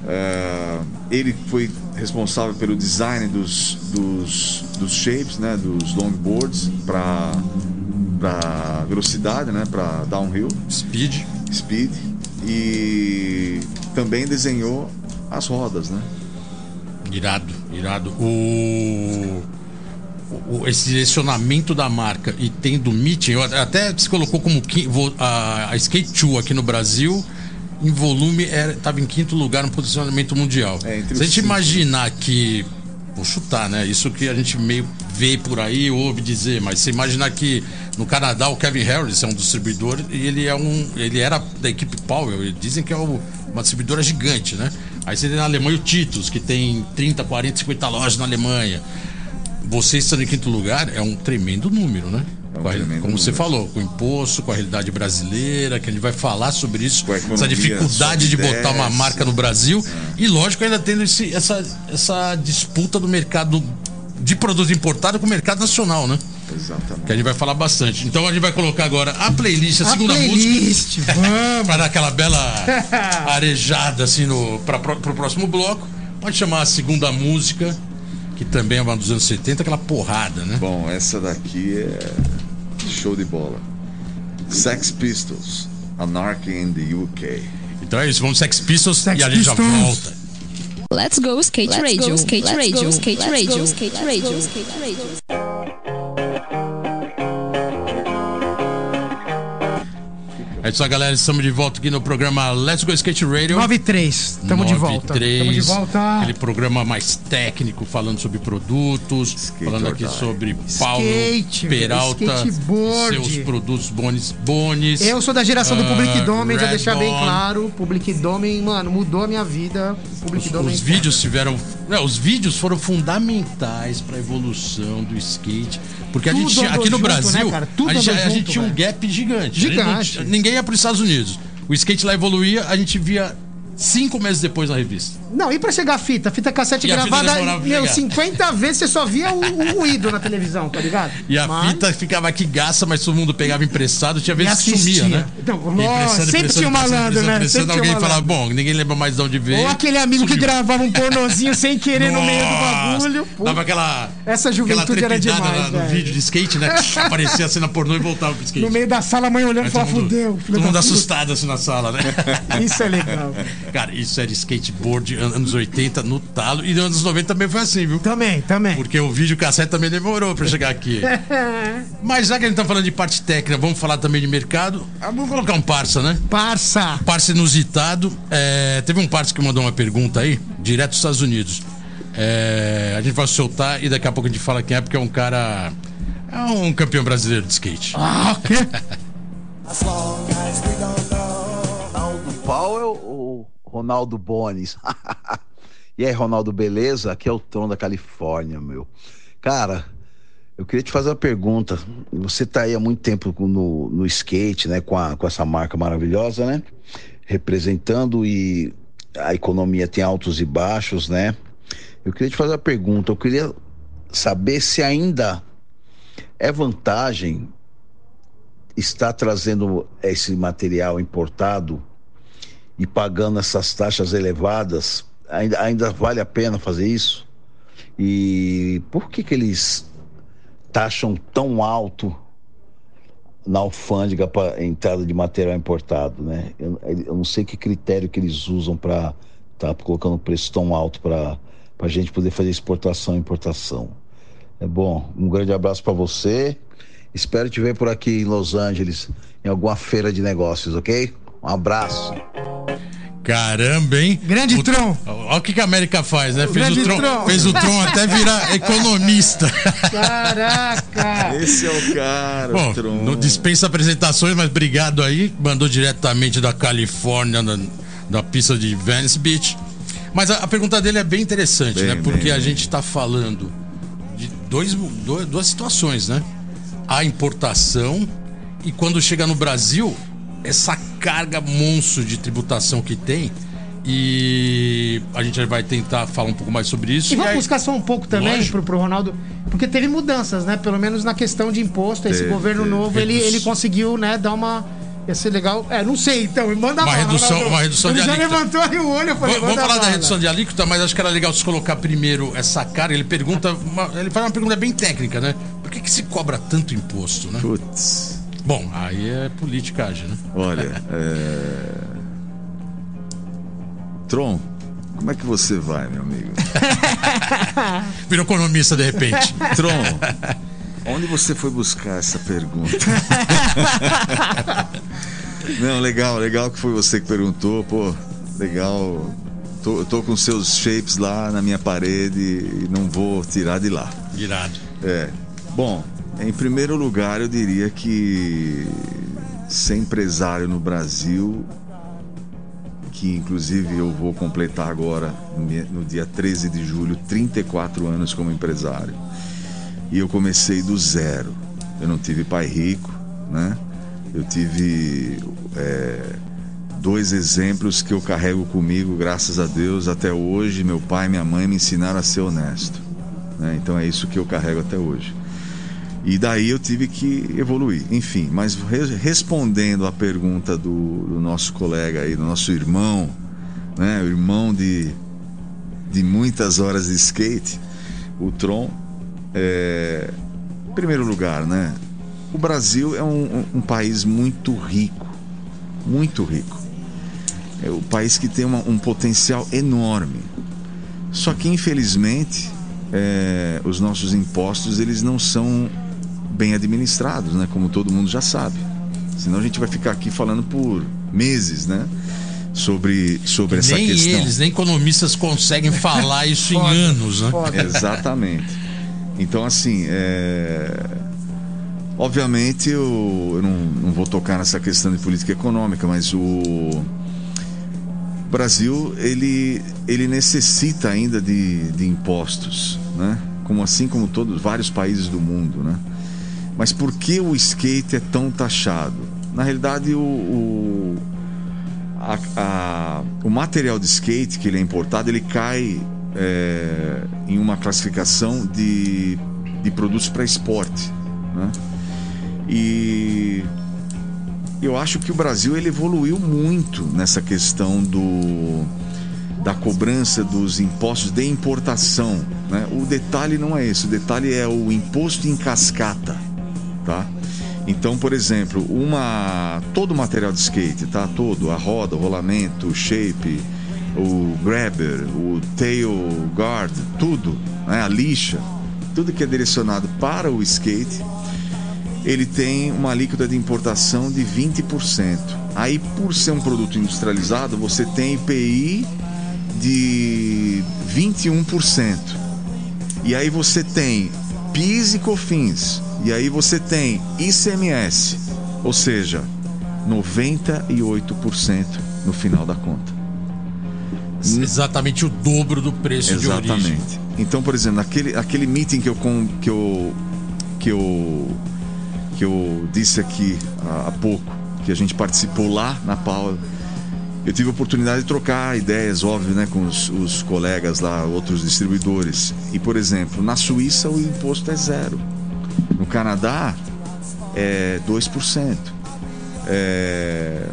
É, ele foi responsável pelo design dos, dos, dos shapes, né? Dos longboards para para velocidade, né? Para downhill Speed. speed e também desenhou as rodas, né? Irado, irado. O, o- esse direcionamento da marca e tendo meeting, até se colocou como a, a Skate 2 aqui no Brasil, em volume, estava em quinto lugar no posicionamento mundial. É, Se a gente cinco. imaginar que. Vou chutar, né? Isso que a gente meio vê por aí, ouve dizer, mas você imaginar que no Canadá o Kevin Harris é um distribuidor e ele é um. ele era da equipe Powell, dizem que é uma distribuidora gigante, né? Aí você tem na Alemanha o Titus, que tem 30, 40, 50 lojas na Alemanha. Você estando em quinto lugar é um tremendo número, né? É um a- tremendo como você falou, com o imposto, com a realidade brasileira, que gente vai falar sobre isso, essa dificuldade de botar uma marca no Brasil. E lógico, ainda tendo esse- essa, essa disputa do mercado de produto importado com o mercado nacional, né? Que a Exatamente. gente vai falar bastante. Então a gente vai colocar agora a playlist, a, A segunda playlist, música. vamos. [laughs] para dar aquela bela [laughs] arejada assim no para pro próximo bloco. Pode chamar a segunda música, que também é uma dos anos 70, aquela porrada, né? Bom, essa daqui é show de bola. Sex Pistols, Anarchy in the UK. Então é isso, vamos Sex Pistols Sex e a gente já volta. Let's go skate Let's radio, go, skate let's radio, go, skate let's radio, go, skate let's radio, go, skate radio. É isso aí, galera. Estamos de volta aqui no programa Let's Go Skate Radio. 9 e 3. Tamo de volta. 93, Tamo de volta. Aquele programa mais técnico, falando sobre produtos, Skate falando aqui die. sobre Paulo Skate, Peralta, skateboard. seus produtos bones. bones Eu sou da geração do ah, Public Domain, já deixar bem claro. Public Domain, mano, mudou a minha vida. Public Domain. Os vídeos tiveram. Não, os vídeos foram fundamentais para a evolução do skate. Porque a Tudo gente tinha, andou aqui no junto, Brasil, né, a, gente, andou a gente junto, tinha um gap gigante. A gente não Gigante. ninguém ia para os Estados Unidos. O skate lá evoluía, a gente via cinco meses depois na revista. Não, e pra chegar a fita? Fita cassete E fita gravada, pra meu, chegar. 50 vezes você só via o, o ruído na televisão, tá ligado? E a Mas- fita ficava aqui gasta, mas todo mundo pegava emprestado, tinha vezes que sumia, né? E lógico, sempre tinha um malandro, né? Sempre tinha alguém malandro. falava, bom, ninguém lembra mais de onde veio. Ou aquele amigo que sumiu. gravava um pornozinho sem querer no meio do Nossa, bagulho. Pô, Dava aquela. Essa aquela juventude era trepidada demais, lá no velho. vídeo de skate, né? [laughs] Aparecia a cena pornô e voltava pro skate. No meio da sala, a mãe olhando e falava, fudeu, todo mundo assustado assim na sala, né? [laughs] Isso é legal. Cara, isso era skateboard anos 80 no talo. E nos anos 90 também foi assim, viu? Também, também. Porque o vídeo cassete também demorou pra chegar aqui. [laughs] Mas já que a gente tá falando de parte técnica, vamos falar também de mercado. Ah, Vamos colocar um parça, né? Parça. Parça inusitado. É, teve um parça que mandou uma pergunta aí, direto dos Estados Unidos. É, a gente vai soltar e daqui a pouco a gente fala quem é, porque é um cara. É um campeão brasileiro de skate. Ah, o quê? [laughs] Ronaldo Powell ou Ronaldo Bones? [laughs] e aí, Ronaldo, beleza? Aqui é o Tom da Califórnia, meu. Cara, eu queria te fazer uma pergunta. Você tá aí há muito tempo no, no skate, né? Com, a- com essa marca maravilhosa, né? Representando e a economia tem altos e baixos, né? Eu queria te fazer uma pergunta. Eu queria saber se ainda é vantagem estar trazendo esse material importado e pagando essas taxas elevadas, ainda, ainda vale a pena fazer isso? E por que que eles taxam tão alto na alfândega para entrada de material importado, né? Eu, eu, não sei que critério que eles usam para estar tá colocando preço tão alto para a gente poder fazer exportação e importação. É bom, um grande abraço para você. Espero te ver por aqui em Los Angeles, em alguma feira de negócios, ok? Um abraço. Caramba, hein? Grande o, Tron. Olha o que, que a América faz, né? Fez o, Tron, Tron, fez o Tron até virar [laughs] economista. Caraca! Esse é o cara, Bom, o Tron. Não dispensa apresentações, mas obrigado aí. Mandou diretamente da Califórnia, da, da pista de Venice Beach. Mas a, a pergunta dele é bem interessante, bem, né? Porque bem, a bem. gente está falando de dois, dois, duas situações, né? A importação e quando chega no Brasil, essa carga monstro de tributação que tem. E a gente vai tentar falar um pouco mais sobre isso. E, vamos aí... buscar só um pouco também pro, pro Ronaldo, porque teve mudanças, né? Pelo menos na questão de imposto. Esse governo novo, ele, ele conseguiu, né, dar uma. Ia ser legal. É, não sei, então. Manda uma redução, uma redução ele de já alíquota. levantou aí o olho. Eu falei, vamos falar da redução de alíquota, mas acho que era legal se colocar primeiro essa carga. Ele pergunta. Uma, ele faz uma pergunta bem técnica, né? Por que, que se cobra tanto imposto, né? Putz. Bom, aí é politicagem, né? Olha, é... Tron, como é que você vai, meu amigo? [laughs] Virou economista de repente. Tron, onde você foi buscar essa pergunta? [laughs] Não, legal, legal que foi você que perguntou, pô, legal. Tô, tô com seus shapes lá na minha parede e não vou tirar de lá. Irado. É. Bom, em primeiro lugar, eu diria que ser empresário no Brasil, que inclusive eu vou completar agora, no dia 13 de julho, 34 anos como empresário. E eu comecei do zero. Eu não tive pai rico, né? Eu tive é, dois exemplos que eu carrego comigo, graças a Deus, até hoje. Meu pai e minha mãe me ensinaram a ser honesto. Né? Então é isso que eu carrego até hoje. E daí eu tive que evoluir. Enfim, mas respondendo à pergunta do, do, nosso colega aí, do nosso irmão, né? O irmão de, de muitas horas de skate, o Tron. É, em primeiro lugar, né? O Brasil é um, um, país muito rico, muito rico. É um país que tem uma, um potencial enorme. Só que infelizmente é, os nossos impostos eles não são bem administrados, né? Como todo mundo já sabe. Senão a gente vai ficar aqui falando por meses, né? Sobre, sobre essa nem questão. Nem eles, nem economistas conseguem falar [laughs] isso em anos, né? Exatamente. Então, assim, é... obviamente eu, eu não, não vou tocar nessa questão de política econômica, mas o Brasil ele, ele necessita ainda de, de impostos, né? Como assim como todos vários países do mundo, né? Mas por que o skate é tão taxado? Na realidade, o, o, a, a, o material de skate que ele é importado, ele cai é, em uma classificação de, de produtos para esporte. Né? E eu acho que o Brasil ele evoluiu muito nessa questão do da cobrança dos impostos de importação. Né? O detalhe não é esse, o detalhe é o imposto em cascata tá? Então, por exemplo, uma todo o material de skate, tá? Todo, a roda, o rolamento, o shape, o grabber, o tail guard, tudo, né? a lixa, tudo que é direcionado para o skate, ele tem uma alíquota de importação de 20%. Aí, por ser um produto industrializado, você tem IPI de 21%. E aí você tem PIS e COFINS, e aí você tem ICMS, ou seja, 98% no final da conta. Exatamente o dobro do preço Exatamente. de origem. Exatamente. Então, por exemplo, aquele, aquele meeting que eu, que eu, que eu, que eu disse aqui há, há pouco, que a gente participou lá na Paula, eu tive a oportunidade de trocar ideias, óbvio, né, com os, os colegas lá, outros distribuidores. E, por exemplo, na Suíça o imposto é zero. No Canadá é 2%. É...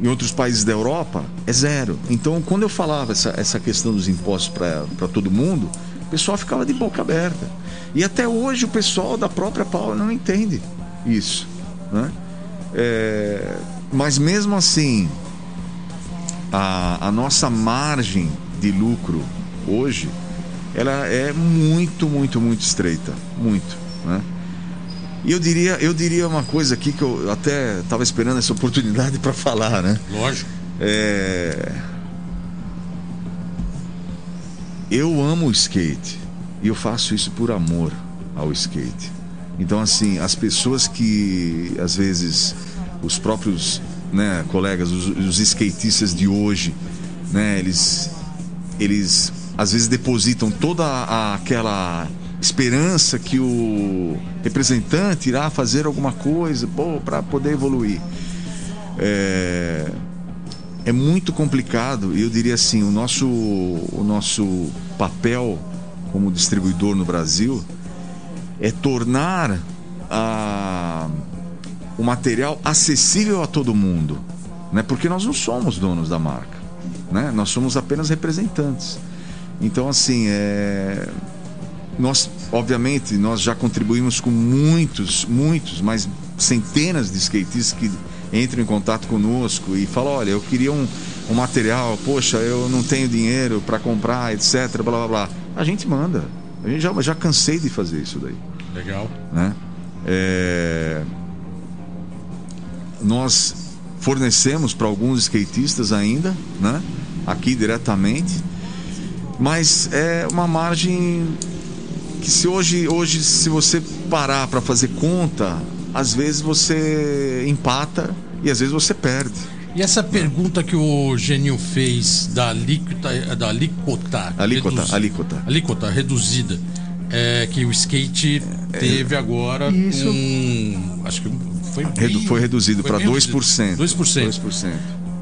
Em outros países da Europa é zero. Então, quando eu falava essa, essa questão dos impostos para todo mundo, O pessoal ficava de boca aberta. E até hoje o pessoal da própria Power não entende isso. Né? É, mas mesmo assim, a, a nossa margem de lucro hoje ela é muito, muito, muito estreita. Muito. Né? E eu diria, eu diria uma coisa aqui que eu até estava esperando essa oportunidade [laughs] para falar, né? Lógico. É... Eu amo o skate e eu faço isso por amor ao skate. Então, assim, as pessoas que às vezes os próprios né, colegas, os, os skatistas de hoje, né, eles, eles às vezes depositam toda a, aquela esperança que o representante irá fazer alguma coisa para poder evoluir. É, é muito complicado e eu diria assim, o nosso, o nosso papel como distribuidor no Brasil é tornar a, o material acessível a todo mundo, né? Porque nós não somos donos da marca, né? Nós somos apenas representantes. Então, assim, é... nós, obviamente, nós já contribuímos com muitos, muitos, mas centenas de skatistas que entram em contato conosco e falam: olha, eu queria um, um material, poxa, eu não tenho dinheiro para comprar, etc. Blá blá blá. A gente manda. A gente já, já cansei de fazer isso daí. Legal. Né? É... Nós fornecemos para alguns skatistas ainda, né? Aqui diretamente mas é uma margem que se hoje, hoje se você parar para fazer conta, às vezes você empata e às vezes você perde. E essa pergunta que o Genil fez da alíquota, da alíquota, alíquota, reduzida, alíquota. alíquota reduzida, é, que o skate teve agora Isso. um, acho que foi Redu- foi reduzido para bem 2%. 2%. 2%.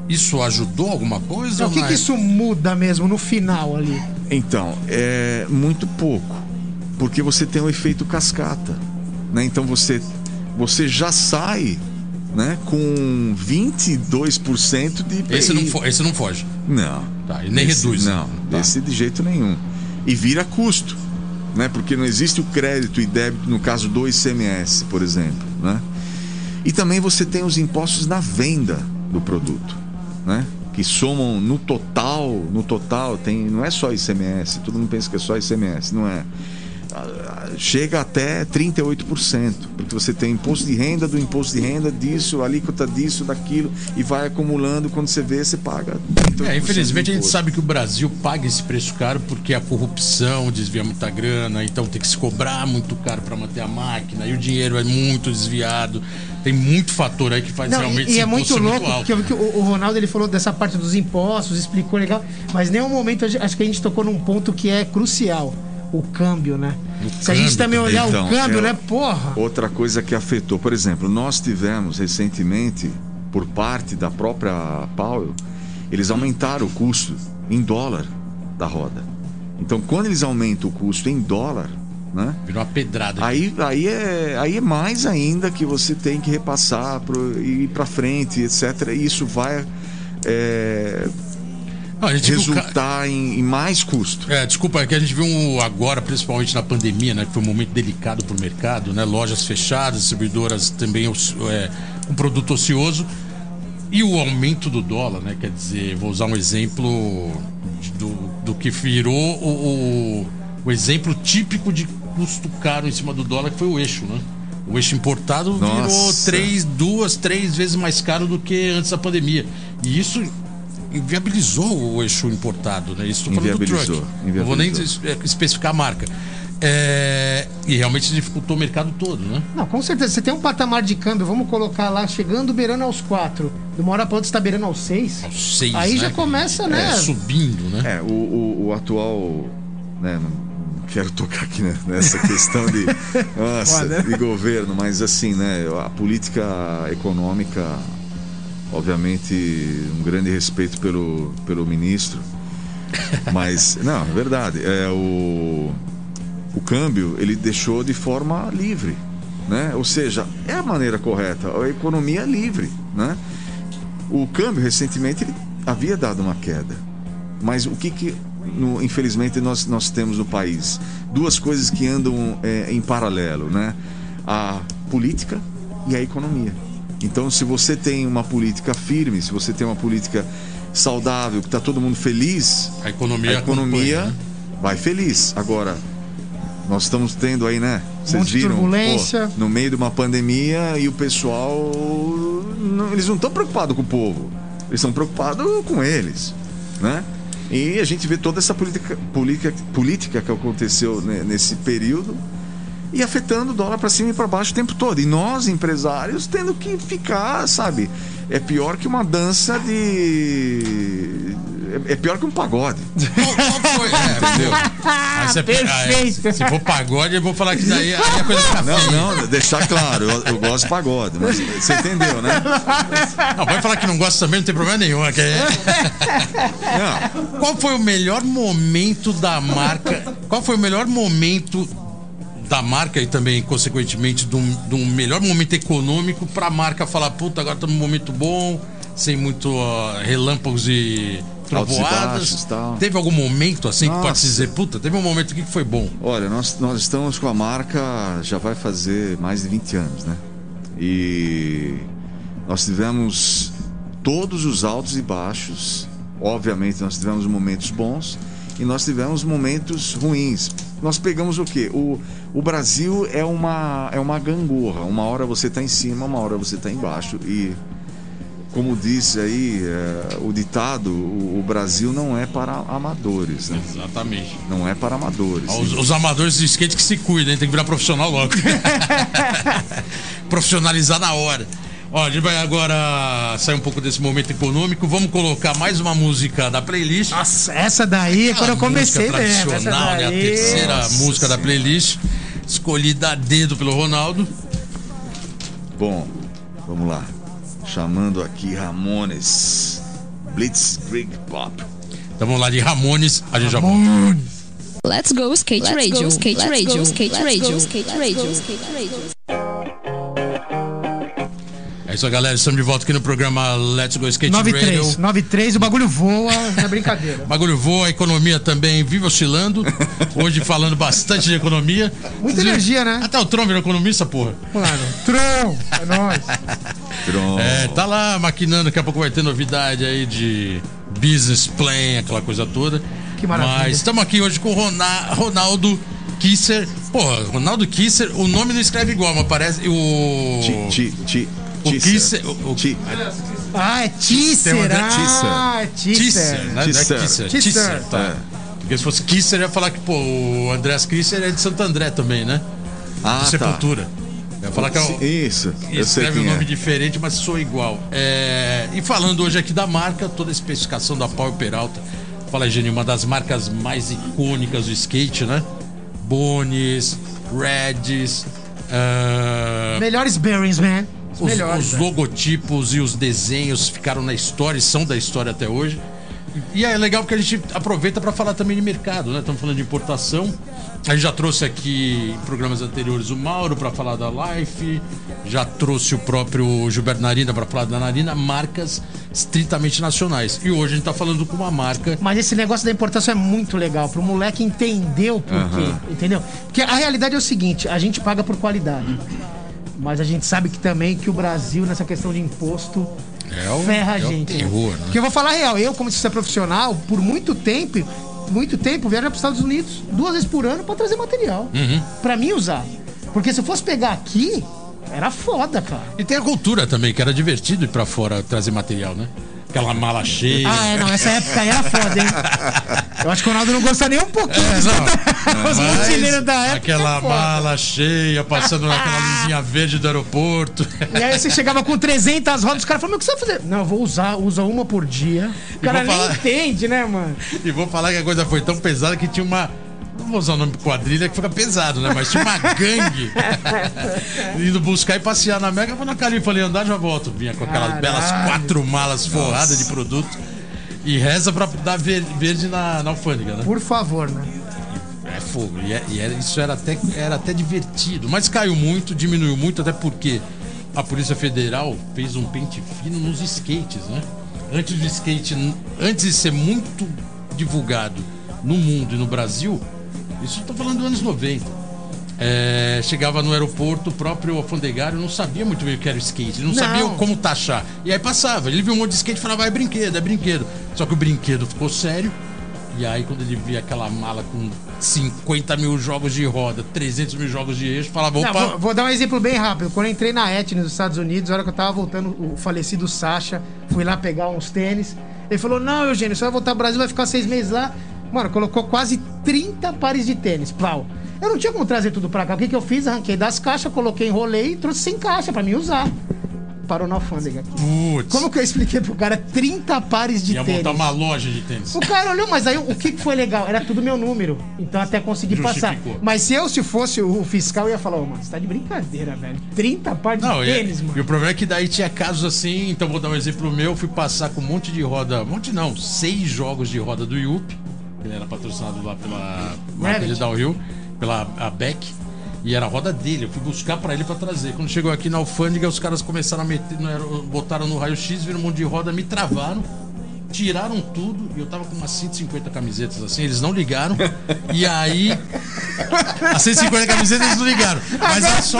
Isso ajudou alguma coisa? Então, o que, que isso muda mesmo no final ali? Então, é muito pouco, porque você tem o efeito cascata, né? Então você você já sai, né, com 22% de IPI. Esse não, esse não foge. Não. Tá, e nem Esse- reduz. Não, Tá. esse de jeito nenhum. E vira custo, né? Porque não existe o crédito e débito no caso do ICMS, por exemplo, né? E também você tem os impostos na venda do produto, né? Que somam no total, no total tem, não é só ICMS, todo mundo pensa que é só ICMS, não é. Chega até 38%, porque você tem imposto de renda do imposto de renda disso, alíquota disso, daquilo, e vai acumulando. Quando você vê, você paga. 38% É, infelizmente a gente sabe que o Brasil paga esse preço caro porque a corrupção desvia muita grana, então tem que se cobrar muito caro para manter a máquina, e o dinheiro é muito desviado. Tem muito fator aí que faz Não, realmente e, e é muito louco, alto. porque eu vi que o, o Ronaldo ele falou dessa parte dos impostos, explicou legal, mas em nenhum momento acho que a gente tocou num ponto que é crucial. O câmbio, né? O Se a gente câmbio também olhar Então, o câmbio, é- né? Porra! Outra coisa que afetou, por exemplo, nós tivemos recentemente, por parte da própria Powell, eles aumentaram o custo em dólar da roda. Então, quando eles aumentam o custo em dólar, né? Virou uma pedrada. Aí, aí, é, aí é mais ainda que você tem que repassar pro, e ir para frente, etc. E isso vai é, Não, gente viu resultar em, em mais custo. É, desculpa, é que a gente viu um, agora, principalmente na pandemia, né? Que foi um momento delicado para o mercado, né? Lojas fechadas, distribuidoras também é, um produto ocioso. E o aumento do dólar, né? Quer dizer, vou usar um exemplo do, do que virou o, o, o exemplo típico de custo caro em cima do dólar, que foi o eixo, né? O eixo importado virou Nossa. três, duas, três vezes mais caro do que antes da pandemia. E isso inviabilizou o eixo importado, né? Isso tô falando do Inviabilizou, truck. Não vou nem é, especificar a marca. É, e realmente dificultou o mercado todo, né? Não, com certeza. Você tem um patamar de câmbio, vamos colocar lá, chegando beirando aos 4. De uma hora pra outra você tá beirando aos 6. Aos seis, Aí né? já começa, né? É, subindo, né? É, o, o, o atual. Né, não quero tocar aqui né, nessa questão de, [laughs] nossa, de governo, mas assim, né, a política econômica, obviamente, um grande respeito pelo, pelo ministro. [laughs] Mas, não, é verdade. É, o, o câmbio ele deixou de forma livre. Né? Ou seja, é a maneira correta. A economia é livre. Né? O câmbio recentemente ele havia dado uma queda. Mas o que, que no- infelizmente, nós, nós temos no país duas coisas que andam é, em paralelo, né? A política e a economia. Então, se você tem uma política firme, se você tem uma política saudável, que está todo mundo feliz, A economia, a economia né? vai feliz. Agora, nós estamos tendo aí, né? Vocês monte viram? turbulência. pô, no meio de uma pandemia e o pessoal. não- eles não estão preocupados com o povo. Eles estão preocupados com eles. Né? E a gente vê toda essa política, política, política que aconteceu nesse período e afetando o dólar para cima e para baixo o tempo todo. E nós, empresários, tendo que ficar, sabe? É pior que uma dança de. É é pior que um pagode. [laughs] Qual, qual foi? É, entendeu? [laughs] Perfeito. aí, se for pagode, eu vou falar que daí aí a coisa fica Não, feia. não, deixar claro, eu, eu gosto de pagode, mas você entendeu, né? Não, vai falar que não gosta também, não tem problema nenhum. é que é- Não, Qual foi o melhor momento da marca? Qual foi o melhor momento da marca e também, consequentemente, de um, de um melhor momento econômico para a marca falar, puta, agora estamos num momento bom, sem muito ó, relâmpagos e trovoadas. Teve algum momento assim que pode Nossa. se dizer, puta, teve um momento aqui que foi bom. Olha, nós, nós estamos com a marca já vai fazer mais de 20 anos, né? E nós tivemos todos os altos e baixos. Obviamente, nós tivemos momentos bons e nós tivemos momentos ruins. Nós pegamos o quê? O, o Brasil é uma, é uma gangorra. Uma hora você está em cima, uma hora você está embaixo. E como disse aí é, o ditado, o, o Brasil não é para amadores, né? Exatamente. Não é para amadores. Os, os amadores de skate que se cuidem, hein? tem que virar profissional logo. [laughs] [laughs] Profissionalizar na hora. Ó, a gente vai agora sair um pouco desse momento econômico. Vamos colocar mais uma música da playlist. Nossa, essa daí, quando eu comecei música mesmo. Essa tradicional, né? A daí. terceira Nossa música da playlist. Escolhida a dedo pelo Ronaldo. Bom, vamos lá. Chamando aqui Ramones. Blitzkrieg Pop. Então vamos lá de Ramones. A gente já volta. Let's go skate Let's radio, go, skate let's radio, go, skate let's radio, go, skate radio, go, skate radio. Isso aí, galera. Estamos de volta aqui no programa Let's Go Skate 93, Radio. 93, o bagulho voa, não é brincadeira. [laughs] Bagulho voa, a economia também vive oscilando. Hoje falando bastante de economia. Muita energia, né? Até o Tron virou economista, porra. Mano, Tron, é nóis. Pronto. É, tá lá maquinando, daqui a pouco vai ter novidade aí de business plan, aquela coisa toda. Que maravilha. Mas estamos aqui hoje com o Rona- Ronaldo Kisser. Porra, Ronaldo Kisser, o nome não escreve igual, mas parece o. Ti, ti, ti, Kisser. O, Ti- Ah, é uma- Ah, é Tisser, Tisser. né? É. Tisser, tá. É. Porque se fosse Kisser, ia falar que, pô, o Andrés Kisser é de Santo André também, né? Ah, de tá. Sepultura. Eu ia falar que é o, Isso, eu sei escreve um nome é. diferente, mas sou igual. É, E falando hoje aqui da marca, toda a especificação da Power Peralta. Fala aí, Geni, uma das marcas mais icônicas do skate, né? Bones, Reds, ah, Melhores bearings, man. Os, melhores. os né? logotipos e os desenhos ficaram na história e são da história até hoje. E é legal porque a gente aproveita para falar também de mercado, né? Estamos falando de importação. A gente já trouxe aqui em programas anteriores o Mauro para falar da Life, já trouxe o próprio Gilberto Narina para falar da Narina, marcas estritamente nacionais. E hoje a gente está falando com uma marca Mas esse negócio da importação é muito legal, pro moleque entender o porquê, entendeu? Porque a realidade é o seguinte, a gente paga por qualidade. Mas a gente sabe que também que o Brasil, nessa questão de imposto, É o- ferra a é gente. terror, né? Porque eu vou falar a real, eu, como cientista profissional, por muito tempo, muito tempo, viajo para os Estados Unidos duas vezes por ano para trazer material. Uhum. Pra mim usar. Porque se eu fosse pegar aqui, era foda, cara. E tem a cultura também, que era divertido ir para fora trazer material, né? Aquela mala cheia. Ah, é, não, essa época aí era foda, hein? [laughs] Eu acho que o Ronaldo não gosta nem um pouquinho É, não. Os Mas mochileiros da época. Aquela é mala cheia, passando naquela luzinha verde do aeroporto. E aí você chegava com 300 rodas, os caras falavam, mas o que você vai fazer? Não, eu vou usar, usa uma por dia. O cara nem falar- entende, né, mano? [laughs] E vou falar que a coisa foi tão pesada que tinha uma. Vou usar o nome quadrilha que fica pesado, né? Mas tinha uma gangue [laughs] indo buscar e passear na Mega. Quando a Califa ali andar, já volto. Vinha com aquelas Caralho. belas quatro malas forradas de produto. E reza pra dar ver- verde na, na alfândega, né? Por favor, né? É fogo. E, é- e era- isso era até, era até divertido. Mas caiu muito, diminuiu muito, até porque a Polícia Federal fez um pente fino nos skates, né? Antes do skate, antes de ser muito divulgado no mundo e no Brasil, isso eu tô falando dos anos 90. É, chegava no aeroporto, o próprio alfandegário não sabia muito bem o que era o skate, ele não, Não. sabia como taxar. E aí passava, ele viu um monte de skate e falava, é brinquedo, é brinquedo. Só que o brinquedo ficou sério. E aí, quando ele via aquela mala com 50 mil jogos de roda, 300 mil jogos de eixo, falava, Não, opa, vou, vou dar um exemplo bem rápido. Quando eu entrei na ET nos Estados Unidos, a hora que eu tava voltando, o falecido Sacha, fui lá pegar uns tênis. Ele falou: Não, Eugênio, você vai voltar pro Brasil, vai ficar seis meses lá. Mano, colocou quase 30 pares de tênis. Plau. Eu não tinha como trazer tudo pra cá. O que, que eu fiz? Arranquei das caixas, coloquei, enrolei e trouxe sem caixa pra mim usar. Parou na alfândega aqui. putz, Como que eu expliquei pro cara 30 pares de ia tênis? montar uma loja de tênis. O cara olhou, mas aí o que que foi legal? Era tudo meu número. Então até consegui passar. Mas se eu, se fosse o fiscal, eu ia falar, ô, mano, você tá de brincadeira, velho. 30 par de Não, e, tênis, e mano. o problema é que daí tinha casos assim, então vou dar um exemplo meu, fui passar com um monte de roda, um monte não, seis jogos de roda do Yup, ele era patrocinado lá pela marca de. Downhill, pela a Beck, e era a roda dele, eu fui buscar pra ele pra trazer. Quando chegou aqui na alfândega, os caras começaram a meter, aero- botaram no raio-x, viram um monte de roda, me travaram. Tiraram tudo e eu tava com umas 150 camisetas assim, eles não ligaram. E aí. As 150 camisetas eles não ligaram. Mas a só.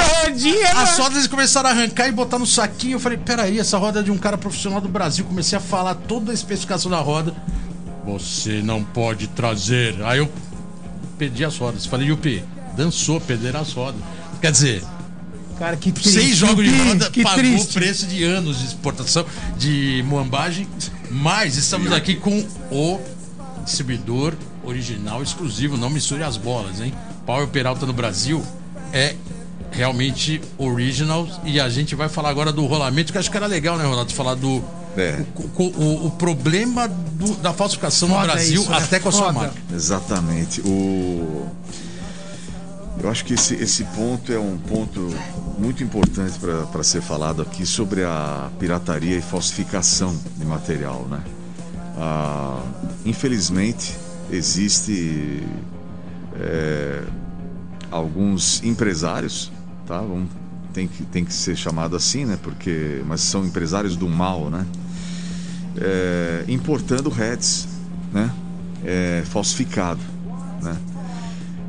As rodas eles começaram a arrancar e botar no saquinho. Eu falei, peraí, essa roda é de um cara profissional do Brasil. Comecei a falar toda a especificação da roda. Você não pode trazer. Aí eu pedi as rodas. Falei, Yupi, dançou, perderam as rodas. Quer dizer, Cara, que triste. seis jogos de roda que pagou triste. o preço de anos de exportação, de moambagem. Mas estamos aqui com o distribuidor original exclusivo. Não misture as bolas, hein? Power Peralta no Brasil é realmente original. E a gente vai falar agora do rolamento, que eu acho que era legal, né, Ronaldo? Falar do. É. O, o- o problema do- da falsificação no Foda Brasil, isso, né? até com a sua marca. Exatamente. O... Eu acho que esse, esse ponto é um ponto muito importante para ser falado aqui sobre a pirataria e falsificação de material, né? Ah, infelizmente, existe é, alguns empresários, tá? Vamos- tem, que, tem que ser chamado assim, né? Porque, mas são empresários do mal, né? É, importando heads, né? É, falsificado, né?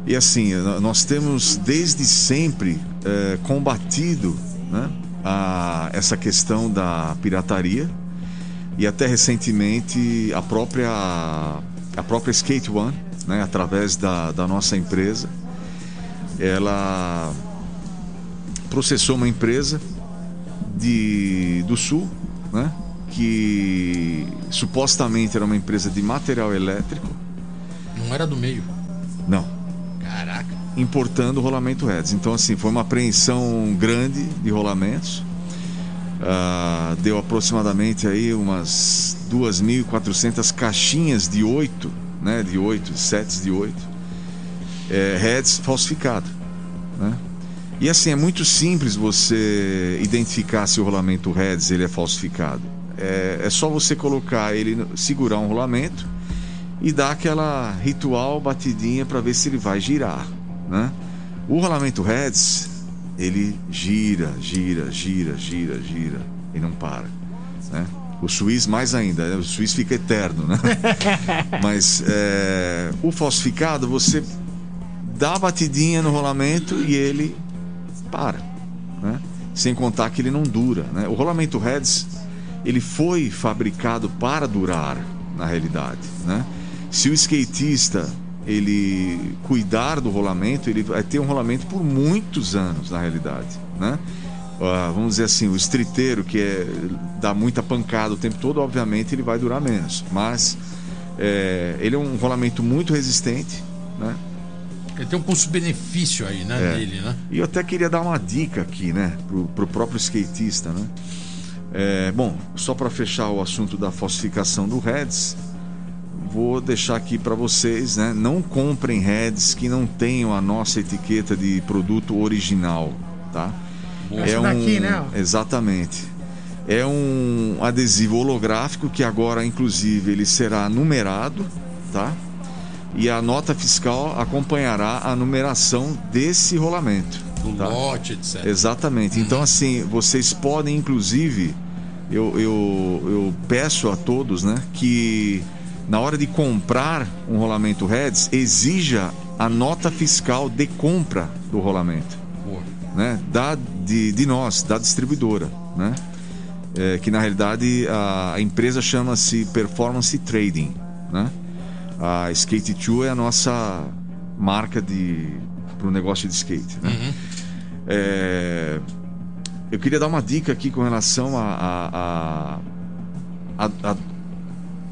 E assim, nós temos desde sempre é, combatido né, a, essa questão da pirataria e até recentemente a própria, a própria Skate One, né, através da, da nossa empresa, ela processou uma empresa de, do Sul, né, que supostamente era uma empresa de material elétrico. Não era do meio. Não, Caraca. importando rolamento heads. Então, assim, foi uma apreensão grande de rolamentos. Ah, deu aproximadamente aí umas 2.400 caixinhas de 8, né? De 8, sets de 8. É, heads falsificado, né? E assim, é muito simples você identificar se o rolamento heads ele é falsificado. É, é só você colocar ele, segurar um rolamento e dar aquela ritual batidinha para ver se ele vai girar, né? O rolamento heads, ele gira, gira, gira, gira, gira e não para, né? O Swiss mais ainda, né? o Swiss fica eterno, né? [laughs] Mas é, o falsificado, você dá a batidinha no rolamento e ele para, né? Sem contar que ele não dura, né? O rolamento heads, ele foi fabricado para durar, na realidade, né? Se o skatista ele cuidar do rolamento, ele vai ter um rolamento por muitos anos, na realidade, né? Ah, vamos dizer assim, o streeteiro que é, dá muita pancada o tempo todo, obviamente ele vai durar menos, mas é, ele é um rolamento muito resistente, né? Ele tem um custo-benefício aí, né, É. dele, né? E eu até queria dar uma dica aqui, né, pro, pro próprio skatista, né? É, bom, só para fechar o assunto da falsificação do heads, vou deixar aqui para vocês, né? Não comprem heads que não tenham a nossa etiqueta de produto original, tá? Essa daqui, né. Exatamente. É um adesivo holográfico que agora, inclusive, ele será numerado, tá? E a nota fiscal acompanhará a numeração desse rolamento. Do tá? lote, etc. Exatamente. Então, assim, vocês podem, inclusive, eu, eu, eu peço a todos, né, que na hora de comprar um rolamento Reds, exija a nota fiscal de compra do rolamento, Boa. né? Da, de, de nós, da distribuidora, né? É, que na realidade a, a empresa chama-se Performance Trading, né? A Skate 2 é a nossa marca de para o negócio de skate. Né? É, eu queria dar uma dica aqui com relação a, a, a, a,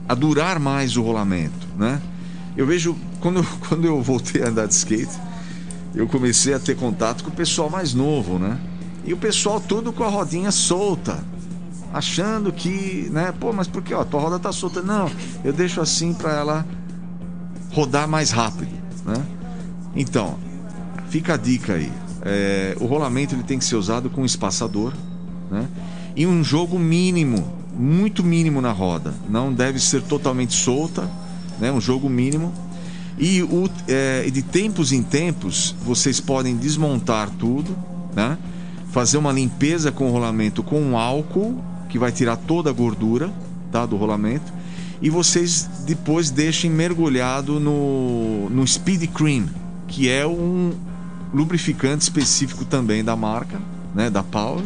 a, durar mais o rolamento, né? Eu vejo quando, eu- [laughs] quando eu voltei a andar de skate, eu comecei a ter contato com o pessoal mais novo, né? E o pessoal todo com a rodinha solta, achando que, né? Pô, mas por que? Ó, tua roda tá solta. Não, eu deixo assim para ela rodar mais rápido, né? Então, fica a dica aí. É, o rolamento ele tem que ser usado com espaçador, né? E um jogo mínimo, muito mínimo na roda. Não deve ser totalmente solta, né? Um jogo mínimo. E o, é, de tempos em tempos vocês podem desmontar tudo, né? Fazer uma limpeza com o rolamento com um álcool que vai tirar toda a gordura, tá? Do rolamento. E vocês depois deixem mergulhado no, no Speed Cream, que é um lubrificante específico também da marca, né? Da Power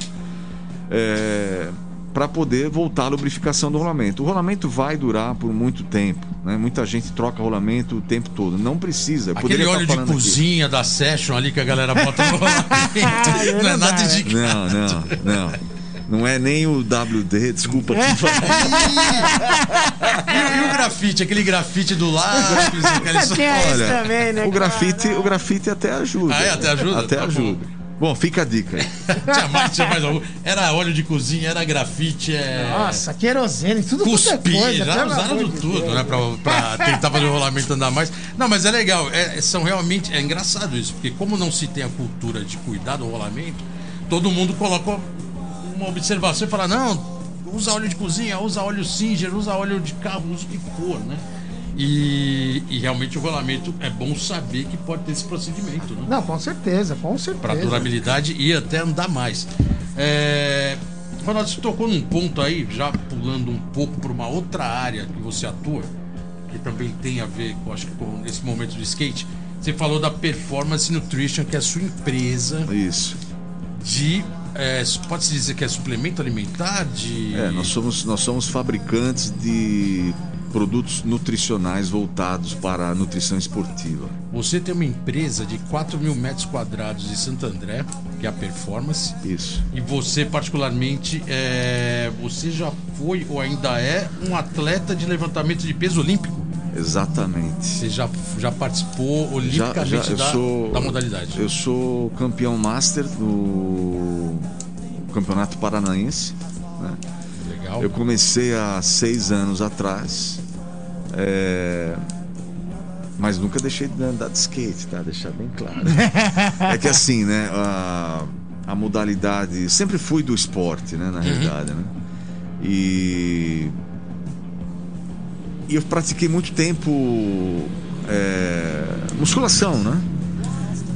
para poder voltar à lubrificação do rolamento. O rolamento vai durar por muito tempo, né? Muita gente troca rolamento o tempo todo. Não precisa. Eu Aquele poderia óleo de aqui. cozinha da Session ali que a galera bota no [laughs] rolamento. não é nada de Não, não, não. Não é nem o WD, desculpa. É. E, e o grafite, aquele grafite do [laughs] esse Olha, também, né, o grafite, cara? o grafite até ajuda. Ah, é? Até ajuda? Até Tá ajuda. Bom, fica a dica aí. [laughs] Tinha mais, tinha mais algum. Era óleo de cozinha, era grafite, é. Nossa, querosene, tudo é Cuspir, coisa. já usaram tudo, Deus. né? Pra, pra tentar fazer o rolamento andar mais. Não, mas é legal. é- são realmente. É engraçado isso, porque como não se tem a cultura de cuidar do rolamento, todo mundo coloca uma observação e fala: não, usa óleo de cozinha, usa óleo Singer, usa óleo de carro, usa o que for, né? E, e realmente o rolamento é bom saber que pode ter esse procedimento, né? Não, com certeza, com para certeza. durabilidade e até andar mais. É... Ronaldo, você tocou num ponto aí, já pulando um pouco para uma outra área que você atua, que também tem a ver com, acho que com esse momento do skate. Você falou da Performance Nutrition, que é a sua empresa Isso. de. É, Pode-se dizer que é suplemento alimentar? De... É, nós somos, nós somos fabricantes de produtos nutricionais voltados para a nutrição esportiva. Você tem uma empresa de 4 mil metros quadrados de Santo André, que é a Performance. Isso. E você, particularmente, é, você já foi ou ainda é um atleta de levantamento de peso olímpico? Exatamente. Você já, já participou Já, olimpicamente já, eu da, sou, da modalidade? Eu sou campeão master do Campeonato Paranaense. né? Legal. Eu comecei há seis anos atrás. é, Mas nunca deixei de andar de skate, tá? Deixar bem claro. [laughs] é que assim, né? A, a modalidade. Sempre fui do esporte, né? Na realidade, né? E. E eu pratiquei muito tempo é, musculação, né?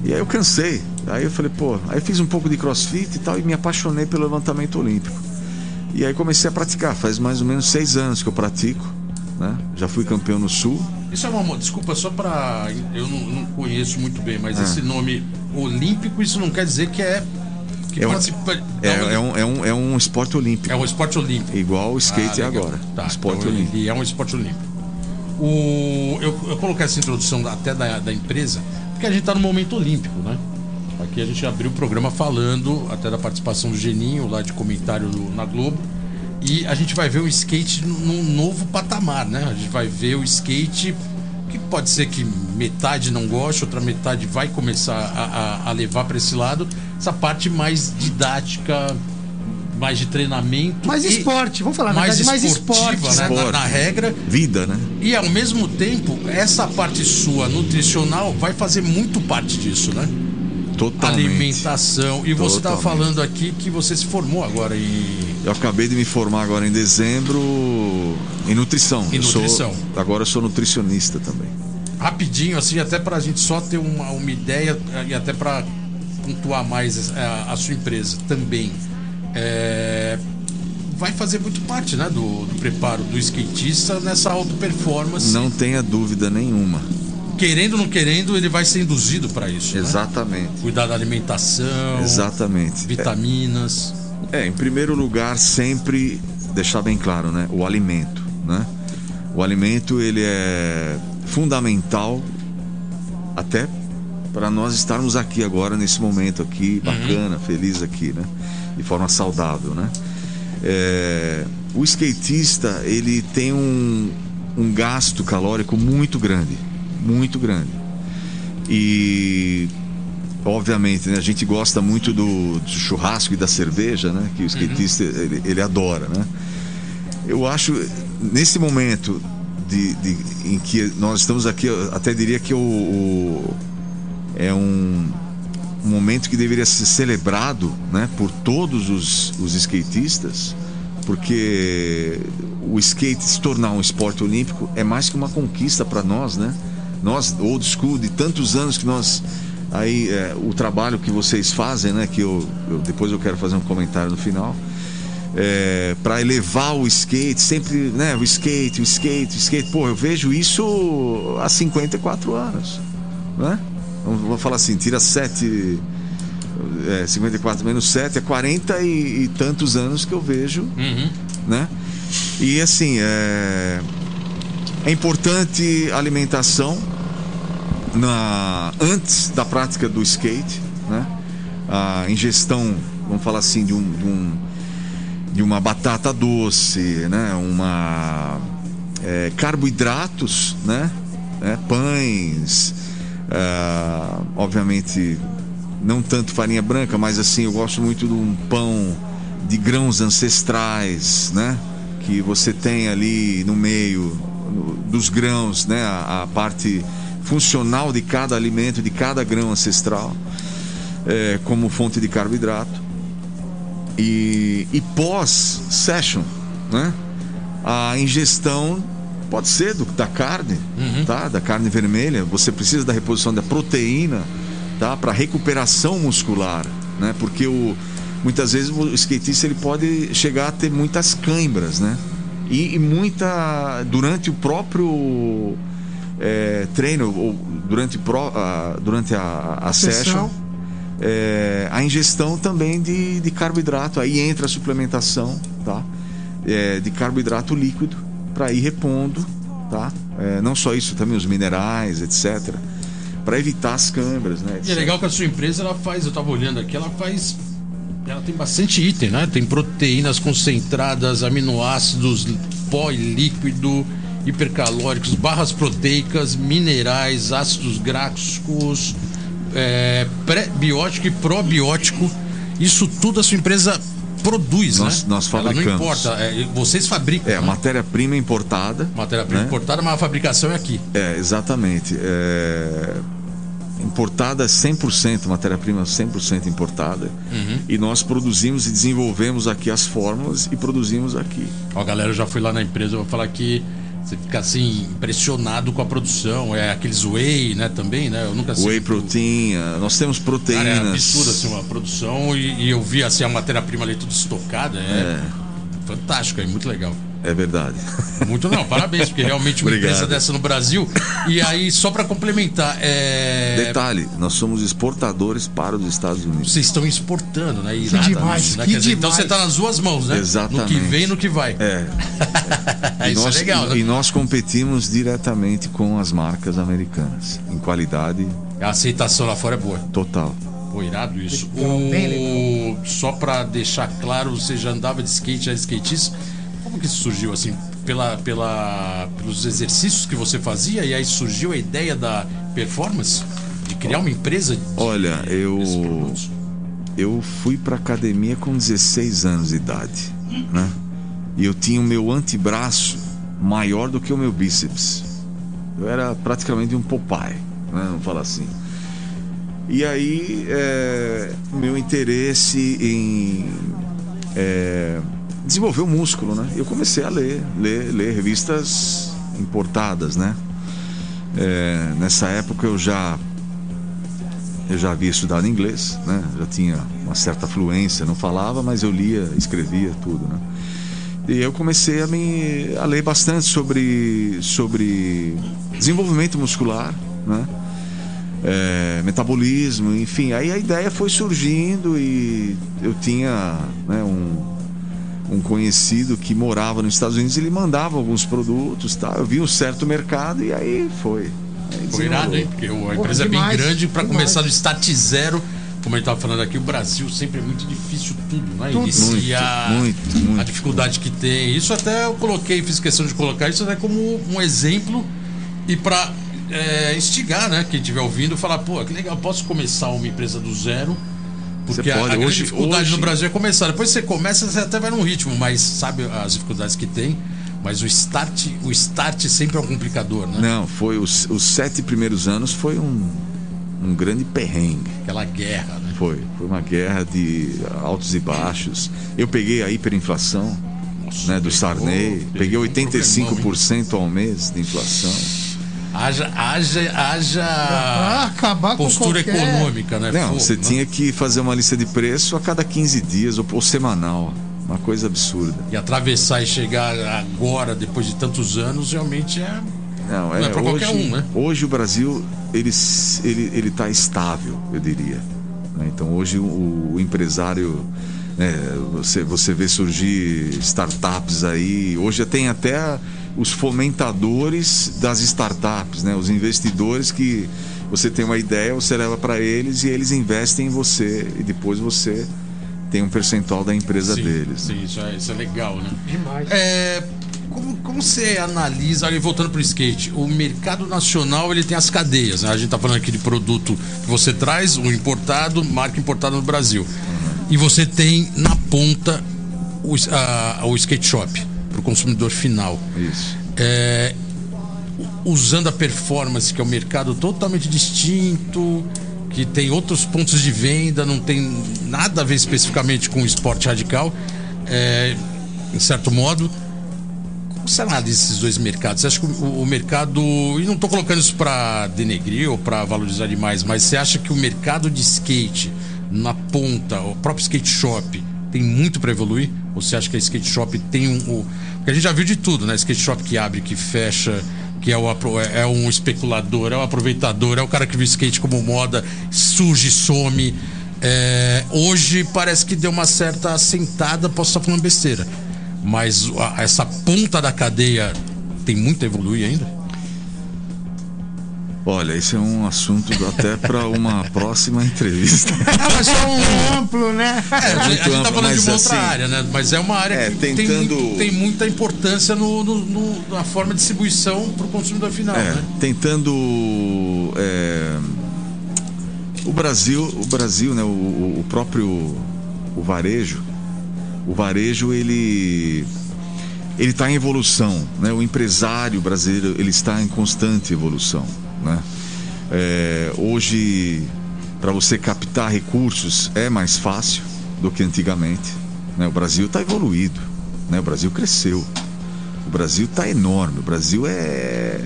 E aí eu cansei. Aí eu falei, pô, aí fiz um pouco de crossfit e tal e me apaixonei pelo levantamento olímpico. E aí comecei a praticar. Faz mais ou menos seis anos que eu pratico, né? Já fui campeão no Sul. Isso é uma. Desculpa, só pra. Eu não, não conheço muito bem, mas Ah. esse nome olímpico, isso não quer dizer que é. É um- É, é um, é, um, é um esporte olímpico. é um esporte olímpico. Igual o skate Ah, é legal. agora. Tá, esporte então olímpico. ele é um esporte olímpico. O, eu, eu coloquei essa introdução até da, da empresa, porque a gente está no momento olímpico, né? Aqui a gente abriu o programa falando até da participação do Geninho, lá de comentário no- na Globo. E a gente vai ver o skate num novo patamar, né? A gente vai ver o skate que pode ser que metade não goste, outra metade vai começar a, a- a levar para esse lado. Essa parte mais didática, mais de treinamento. Mais esporte, vamos falar, na mais verdade, mais esportiva, esporte. né? né? Na, Esporte. na regra. Vida, né? E ao mesmo tempo, essa parte sua nutricional vai fazer muito parte disso, né? Totalmente. Alimentação. E você estava Totalmente. falando aqui que você se formou agora em. Eu acabei de me formar agora em dezembro em nutrição. Em Eu sou- nutrição. agora eu sou nutricionista também. Rapidinho, assim, até pra gente só ter uma, uma ideia eh, e até pra pontuar mais a, a sua empresa também. É, vai fazer muito parte, né, do, do preparo do skatista nessa alta performance. Não tenha dúvida nenhuma. Querendo ou não querendo, ele vai ser induzido para isso. né? Exatamente. Cuidar da alimentação, Exatamente. vitaminas. É, em primeiro lugar, sempre deixar bem claro, né? O alimento, né? O alimento, ele é fundamental até para nós estarmos aqui agora, nesse momento aqui, bacana, feliz aqui, né? De forma saudável, né? É, o skatista, ele tem um, um gasto calórico muito grande, muito grande. E obviamente, né, a gente gosta muito do, do churrasco e da cerveja, né? Que o skatista ele, ele adora, né? Eu acho nesse momento de, de- em que nós estamos aqui, eu até diria que o, o- é um, um momento que deveria ser celebrado, né? Por todos os, os skatistas, porque o skate se tornar um esporte olímpico é mais que uma conquista para nós, né? Nós, old school, de tantos anos que nós aí é, o trabalho que vocês fazem, né? Que eu, eu- depois eu quero fazer um comentário no final. para elevar o skate, sempre, né? O skate, o skate, o skate. Pô, eu vejo isso há 54 anos, né? Vamos, falar assim, tira 7, é, 54 menos 7 é 40 e, e tantos anos que eu vejo Uhum. né? E assim, é, é importante a alimentação na, antes da prática do skate, né? A ingestão, vamos falar assim, de, um, de, um- de uma batata doce, né? Uma é, carboidratos, né? É, pães, ah, obviamente não tanto farinha branca, mas assim eu gosto muito de um pão de grãos ancestrais, né? Que você tem ali no meio dos grãos, né? A, a parte funcional de cada alimento, de cada grão ancestral, é, como fonte de carboidrato. E, e pós-session, né? A ingestão pode ser do, da carne, tá? Da carne vermelha. Você precisa da reposição da proteína, tá? Para recuperação muscular, né? Porque o, muitas vezes o skatista ele pode chegar a ter muitas câimbras, né? E, e muita durante o próprio é, treino ou durante, pro, a, durante a, a Sessão. session é, a ingestão também de, de carboidrato. Aí entra a suplementação tá? É, de carboidrato líquido para ir repondo. Tá? É, não só isso, também os minerais, etc. Para evitar as câimbras. Né, E é legal que a sua empresa ela faz, eu tava olhando aqui, ela faz. Ela tem bastante item, né? Tem proteínas concentradas, aminoácidos, pó e líquido, hipercalóricos, barras proteicas, minerais, ácidos gráficos, é, pré-biótico e probiótico. Isso tudo a sua empresa produz, Nós- né? nós Ela não fabricamos. importa, é, vocês fabricam. É, né? matéria-prima importada. Matéria-prima né? importada, mas a fabricação é aqui. É, exatamente. É, importada 100%, matéria-prima 100% importada. Uhum. E nós produzimos e desenvolvemos aqui as fórmulas e produzimos aqui. Ó, galera já foi lá na empresa, eu vou falar que você fica assim, impressionado com a produção. É aqueles whey, né, também, né? Eu nunca sei. Whey protein, nós temos Cara, proteínas. é absurdo assim, uma produção e, e eu vi assim, a matéria-prima ali tudo estocada. É, fantástico, é muito legal. É verdade. [laughs] Muito não, parabéns, porque realmente uma Obrigado. empresa dessa no Brasil. E aí, só para complementar, é, Detalhe, nós somos exportadores para os Estados Unidos. vocês estão exportando, né? Que demais, né? que dizer, então você está nas duas mãos, né? Exatamente. No que vem e no que vai. É. [laughs] Isso nós, é legal, né? e nós competimos diretamente com as marcas americanas, em qualidade A aceitação lá fora é boa. total. Pô, irado isso. Bem O... Só pra deixar claro, você já andava de skate, já era skatista. Como que isso surgiu, assim? Pela, pela, pelos exercícios que você fazia e aí surgiu a ideia da performance? De criar uma empresa? De, Olha, eu-? Eu fui para academia com 16 anos de idade, né? E eu tinha o meu antebraço maior do que o meu bíceps. Eu era praticamente um Popeye, né? Vamos falar assim. E aí, é, meu interesse em é, desenvolver o músculo, né? Eu comecei a ler, ler, ler revistas importadas, né? É, nessa época eu já eu já havia estudado inglês, né? Já tinha uma certa fluência, não falava, mas eu lia, escrevia tudo, né? E eu comecei a me a ler bastante sobre sobre desenvolvimento muscular, né? É, metabolismo, enfim. Aí a ideia foi surgindo e eu tinha né, um um conhecido que morava nos Estados Unidos, ele mandava alguns produtos, tá? Eu vi um certo mercado e aí foi. Aí Foi irado, hein? Porque a empresa é bem demais, grande para demais. começar do start zero. Como a gente tava falando aqui, o Brasil sempre é muito difícil tudo, né? Tudo. Iniciar Muito, muito, muito. a dificuldade que tem. Isso até eu coloquei, fiz questão de colocar isso até como um exemplo e para instigar, né? Quem estiver ouvindo, falar, pô, que legal, posso começar uma empresa do zero. Porque Você a, pode. a grande Hoje- dificuldade hoje- no Brasil é começar. Depois você começa, você até vai num ritmo, mas sabe as dificuldades que tem. Mas o start, o start sempre é um complicador, né? Não, foi os, os sete primeiros anos foi um, um grande perrengue. Aquela guerra, né? Foi, foi uma guerra de altos e baixos. Eu peguei a hiperinflação, Nossa, né, do pegou- Sarney, pegou peguei um problemão, hein? 85% ao mês de inflação. Haja, haja, haja Ah, acabar com postura qualquer- econômica, né? Não, Fogo, você né? tinha que fazer uma lista de preço a cada 15 dias ou, ou semanal. Uma coisa absurda. E atravessar e chegar agora, depois de tantos anos, realmente é. Não, Não é pra hoje, qualquer um, né? Hoje o Brasil ele s- ele ele está estável, eu diria. né? Então hoje o, o empresário né, você você vê surgir startups aí. Hoje tem até os fomentadores das startups, né? Os investidores que você tem uma ideia, você leva para eles e eles investem em você e depois você tem um percentual da empresa sim, deles. né? sim isso, é, isso é legal, né? Demais. É, como, como você analisa, aí voltando para o skate, o mercado nacional ele tem as cadeias, né? A gente está falando aqui de produto que você traz, o importado, marca importada no Brasil. E você tem na ponta o, a- o skate shop para o consumidor final. Isso. É, usando a performance, que é um mercado totalmente distinto, que tem outros pontos de venda, não tem nada a ver especificamente com o esporte radical, é, em certo modo. Como você analisa esses dois mercados? Você acha que o, o mercado. E não estou colocando isso para denegrir ou para valorizar demais, mas você acha que o mercado de skate na ponta, o próprio skate shop, tem muito para evoluir? Você acha que a skate shop tem um. o- Porque a gente já viu de tudo, né? Skate shop que abre, que fecha, que é, o, apro- é um especulador, é um aproveitador, é o cara que viu skate como moda, surge, some. É, hoje parece que deu uma certa assentada, posso estar falando besteira. Mas a- essa ponta da cadeia tem muito a evoluir ainda? Olha, esse é um assunto até para uma [laughs] próxima entrevista. mas só um. Amplo, né? É, a gente- a gente tá amplo, falando de uma outra assim, área, né? Mas é uma área é, que tem, tentando- muito- tem muita importância no, no- no- na forma de distribuição para o consumidor final, É, né? tentando é, o Brasil, o Brasil, né, o- o próprio o varejo, o varejo ele ele está em evolução, né? O empresário brasileiro ele está em constante evolução, né? É, hoje para você captar recursos é mais fácil do que antigamente, né? O Brasil está evoluído, né? O Brasil cresceu. O Brasil está enorme. O Brasil é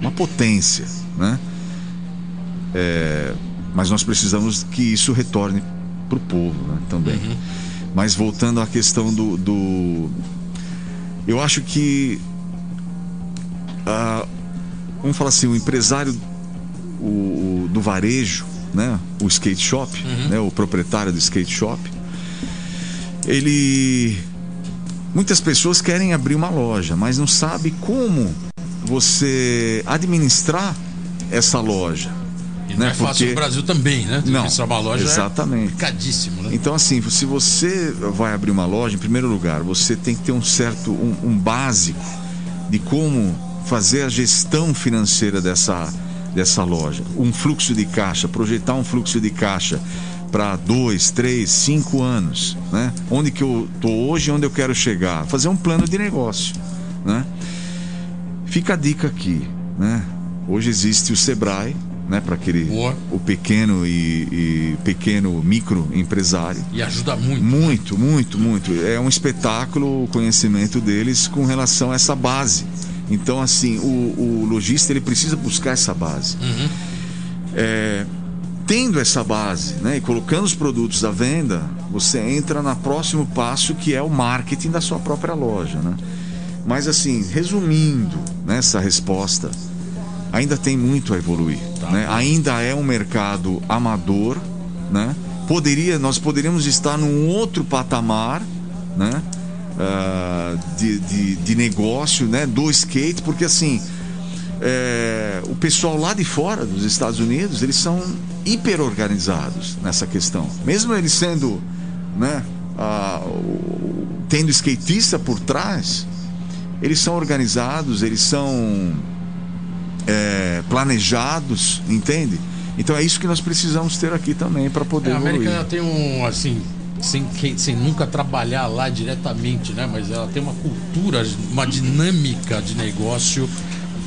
uma potência, né? É, mas nós precisamos que isso retorne para o povo né, também. Mas voltando à questão do, do- eu acho que ah, vamos falar assim, o empresário o, o- do varejo, né, o skate shop, né, o proprietário do skate shop, ele Muitas pessoas querem abrir uma loja, mas não sabe como você administrar essa loja. E não né, é fácil porque- no Brasil também, né? Não, Administrar uma loja exatamente. é complicadíssimo, né? Então, assim, se você vai abrir uma loja, em primeiro lugar, você tem que ter um certo, um, um básico de como fazer a gestão financeira dessa, dessa loja. Um fluxo de caixa, projetar um fluxo de caixa para dois, três, cinco anos, né? Onde que eu tô hoje, onde eu quero chegar, fazer um plano de negócio, né? Fica a dica aqui, né? Hoje existe o Sebrae, né? Para aquele Boa. o pequeno e, e pequeno micro empresário. E ajuda muito. Muito, muito, muito. É um espetáculo o conhecimento deles com relação a essa base. Então, assim, o, o lojista ele precisa buscar essa base. Uhum. É, tendo essa base, né, e colocando os produtos à venda, você entra no próximo passo que é o marketing da sua própria loja, né? Mas assim, resumindo nessa resposta, ainda tem muito a evoluir, né? Ainda é um mercado amador, né? Poderia, nós poderíamos estar num outro patamar, né? Ah, de, de, de negócio, né? Do skate, porque assim, é, o pessoal lá de fora dos Estados Unidos, eles são hiper organizados nessa questão. Mesmo eles sendo, né, o- tendo skatista por trás, eles são organizados, eles são é, planejados, entende? Então é isso que nós precisamos ter aqui também para poder É, a América evoluir. tem um, assim, sem, que- sem nunca trabalhar lá diretamente, né? Mas ela tem uma cultura, uma dinâmica de negócio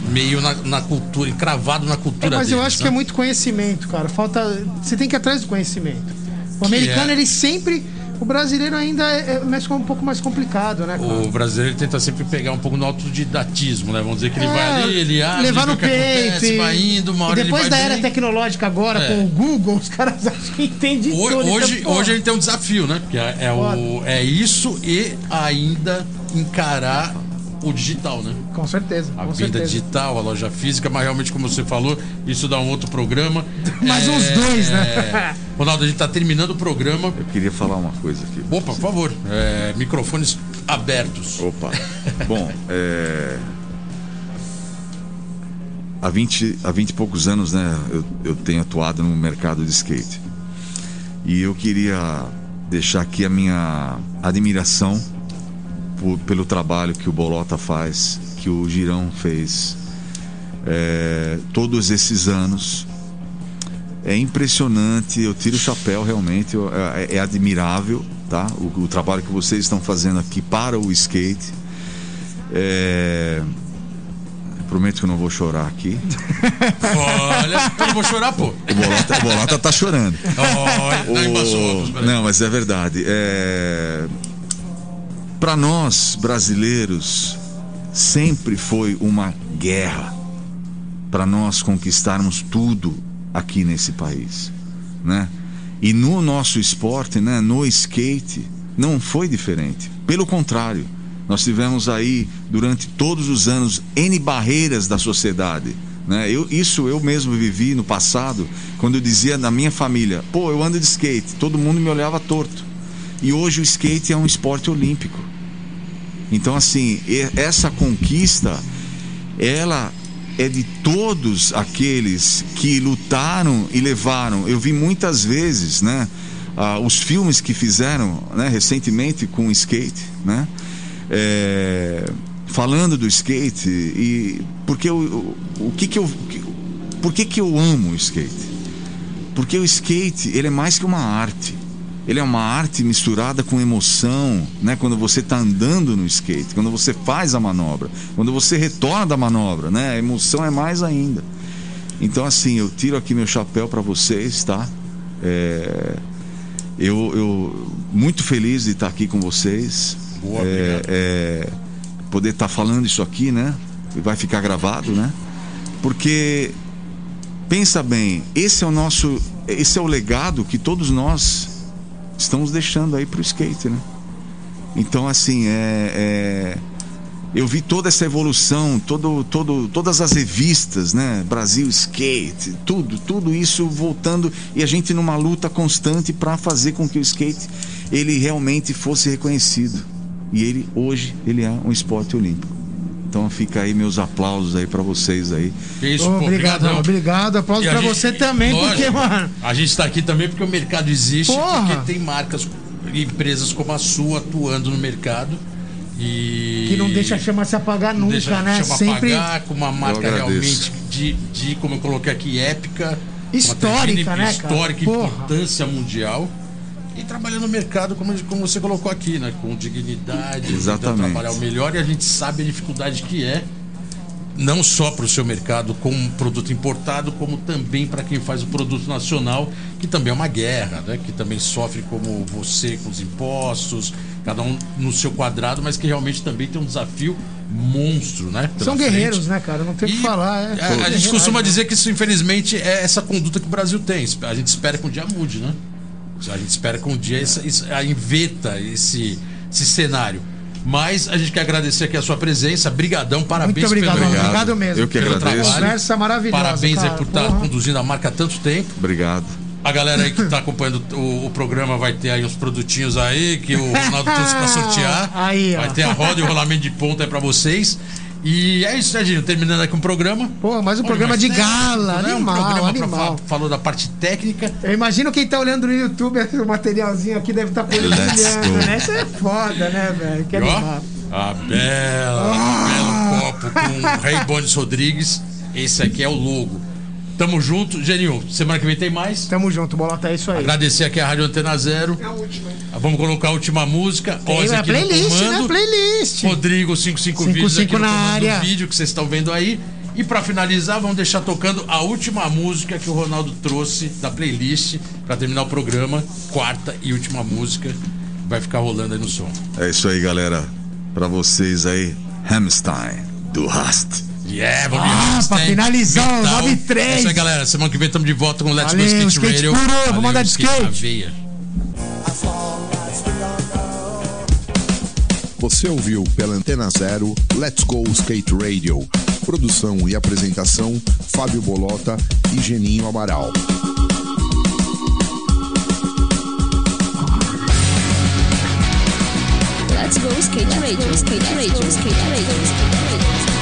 meio na, na cultura, encravado na É, cultura mas eu deles, acho que né? é muito conhecimento, cara. Falta. Você tem que ir atrás do conhecimento. O americano, é? ele sempre. O brasileiro ainda é, é um pouco mais complicado, né, cara? O brasileiro tenta sempre pegar um pouco no autodidatismo, né? Vamos dizer que ele É, vai ali, ele abre, levar no peito acontece, vai indo, uma hora depois da era bem. tecnológica agora É. com o Google os caras [laughs] acham que entende Hoje, tudo hoje, então, hoje ele tem um desafio, né? Porque é, é o, é isso e ainda encarar o digital, né? com certeza A com venda certeza digital, a loja física, mas realmente, como você falou, isso dá um outro programa. [laughs] Mais uns dois, né? [laughs] Ronaldo, a gente tá terminando o programa. Eu queria falar uma coisa aqui. Opa, por favor, é, microfones abertos. Opa. [laughs] Bom, é... há, 20, há 20 e poucos anos, né, eu, eu tenho atuado no mercado de skate. E eu queria deixar aqui a minha admiração por- pelo trabalho que o Bolota faz, que o Girão fez é, todos esses anos. É impressionante, eu tiro o chapéu realmente, eu- é, é admirável, tá? O, o trabalho que vocês estão fazendo aqui para o skate. É, prometo que eu não vou chorar aqui. Olha, eu não vou chorar, pô. O Bolota, o Bolota tá chorando. Olha, embaçou, O-. Não, mas é verdade. É... Para nós brasileiros, sempre foi uma guerra para nós conquistarmos tudo aqui nesse país, né? E no nosso esporte, né, no skate, não foi diferente. Pelo contrário, nós tivemos aí durante todos os anos N barreiras da sociedade. Né? Eu, isso eu mesmo vivi no passado, quando eu dizia na minha família: pô, eu ando de skate, todo mundo me olhava torto. E hoje o skate é um esporte olímpico. Então, assim, essa conquista, ela é de todos aqueles que lutaram e levaram. Eu vi muitas vezes, né, ah, os filmes que fizeram, né, recentemente com o skate, né, é, falando do skate e porque o, o, o que que eu, por que que eu amo o skate? Porque o skate, ele é mais que uma arte. Ele é uma arte misturada com emoção, né? Quando você está andando no skate, quando você faz a manobra, quando você retorna da manobra, né? A emoção é mais ainda. Então, assim, eu tiro aqui meu chapéu para vocês, tá? É, eu, eu muito feliz de estar aqui com vocês. Boa, É, é, poder estar falando isso aqui, né? E vai ficar gravado, né? Porque pensa bem, esse é o nosso, esse é o legado que todos nós estamos deixando aí para o skate, né? Então, assim, é, é- eu vi toda essa evolução, todo, todo, todas as revistas, né? Brasil Skate, tudo, tudo isso voltando e a gente numa luta constante para fazer com que o skate ele realmente fosse reconhecido. E ele hoje ele é um esporte olímpico. Então fica aí meus aplausos aí para vocês aí. Isso, pô, obrigado, obrigado. Aplauso E a pra gente- você também, lógico, porque, mano. A gente está aqui também porque o mercado existe, Porra! porque tem marcas e empresas como a sua atuando no mercado. E. Que não deixa a chama se apagar não nunca, deixa a né? chama Sempre apagar, com uma marca realmente de, de, como eu coloquei aqui, épica. Histórica, né, cara? Histórica, Porra. importância mundial. E trabalhando no mercado, como, como você colocou aqui, né? Com dignidade, Exatamente. trabalhar o melhor e a gente sabe a dificuldade que é não só para o seu mercado com um produto importado, como também para quem faz o produto nacional, que também é uma guerra, né? que também sofre como você com os impostos, cada um no seu quadrado, mas que realmente também tem um desafio monstro, né? São guerreiros, frente. né, cara? Não tem o que falar. É, a, a gente costuma né? dizer que isso, infelizmente, é essa conduta que o Brasil tem. A gente espera que um dia mude, né? A gente espera que um dia isso, isso, a inveta esse, esse cenário. Mas a gente quer agradecer aqui a sua presença. Brigadão, parabéns Muito obrigado, pelo, obrigado, Obrigado. mesmo. Eu que pelo agradeço. trabalho. Conversa maravilhosa. Parabéns aí cara. por estar Porra. conduzindo a marca há tanto tempo. Obrigado. A galera aí que está acompanhando o, o programa vai ter aí uns produtinhos aí que o Ronaldo trouxe para sortear. [laughs] Aí. Vai ter a roda e o rolamento de ponta aí para vocês. E é isso, Serginho. Terminando aqui um programa. Pô, mais um Olha, programa de técnico, gala, né? animal, um programa pra animal. fa- falou da parte técnica. Eu imagino quem tá olhando no YouTube, [laughs] o materialzinho aqui deve estar tá go. né? Isso é foda, né, velho? Que E, ó, animal. a bela, Ah. belo copo com o Rei Bones Rodrigues. Esse aqui é o logo. Tamo junto. Geninho, semana que vem tem mais. Tamo junto, Bolota, é isso aí. Agradecer aqui a Rádio Antena Zero. Vamos colocar a última música. Tem Ozzy a aqui no playlist, né? Playlist. Rodrigo 55 vídeos 55 aqui no na área. do vídeo que vocês estão vendo aí. E pra finalizar, vamos deixar tocando a última música que o Ronaldo trouxe da playlist pra terminar o programa. Quarta e última música. Vai ficar rolando aí no som. É isso aí, galera. Pra vocês aí, Hamstein, do Rast. Yeah, vamos Ah, pra finalizar, o metal. 9-3. É isso aí, galera. Semana que vem estamos de volta com o Let's Valeu, Go Skate, skate Radio. puro, vamos Valeu, andar de skate. veia. Você ouviu pela Antena Zero Let's Go Skate Radio. Produção e apresentação: Fábio Bolota e Geninho Amaral. Let's go skate radio, skate radio, skate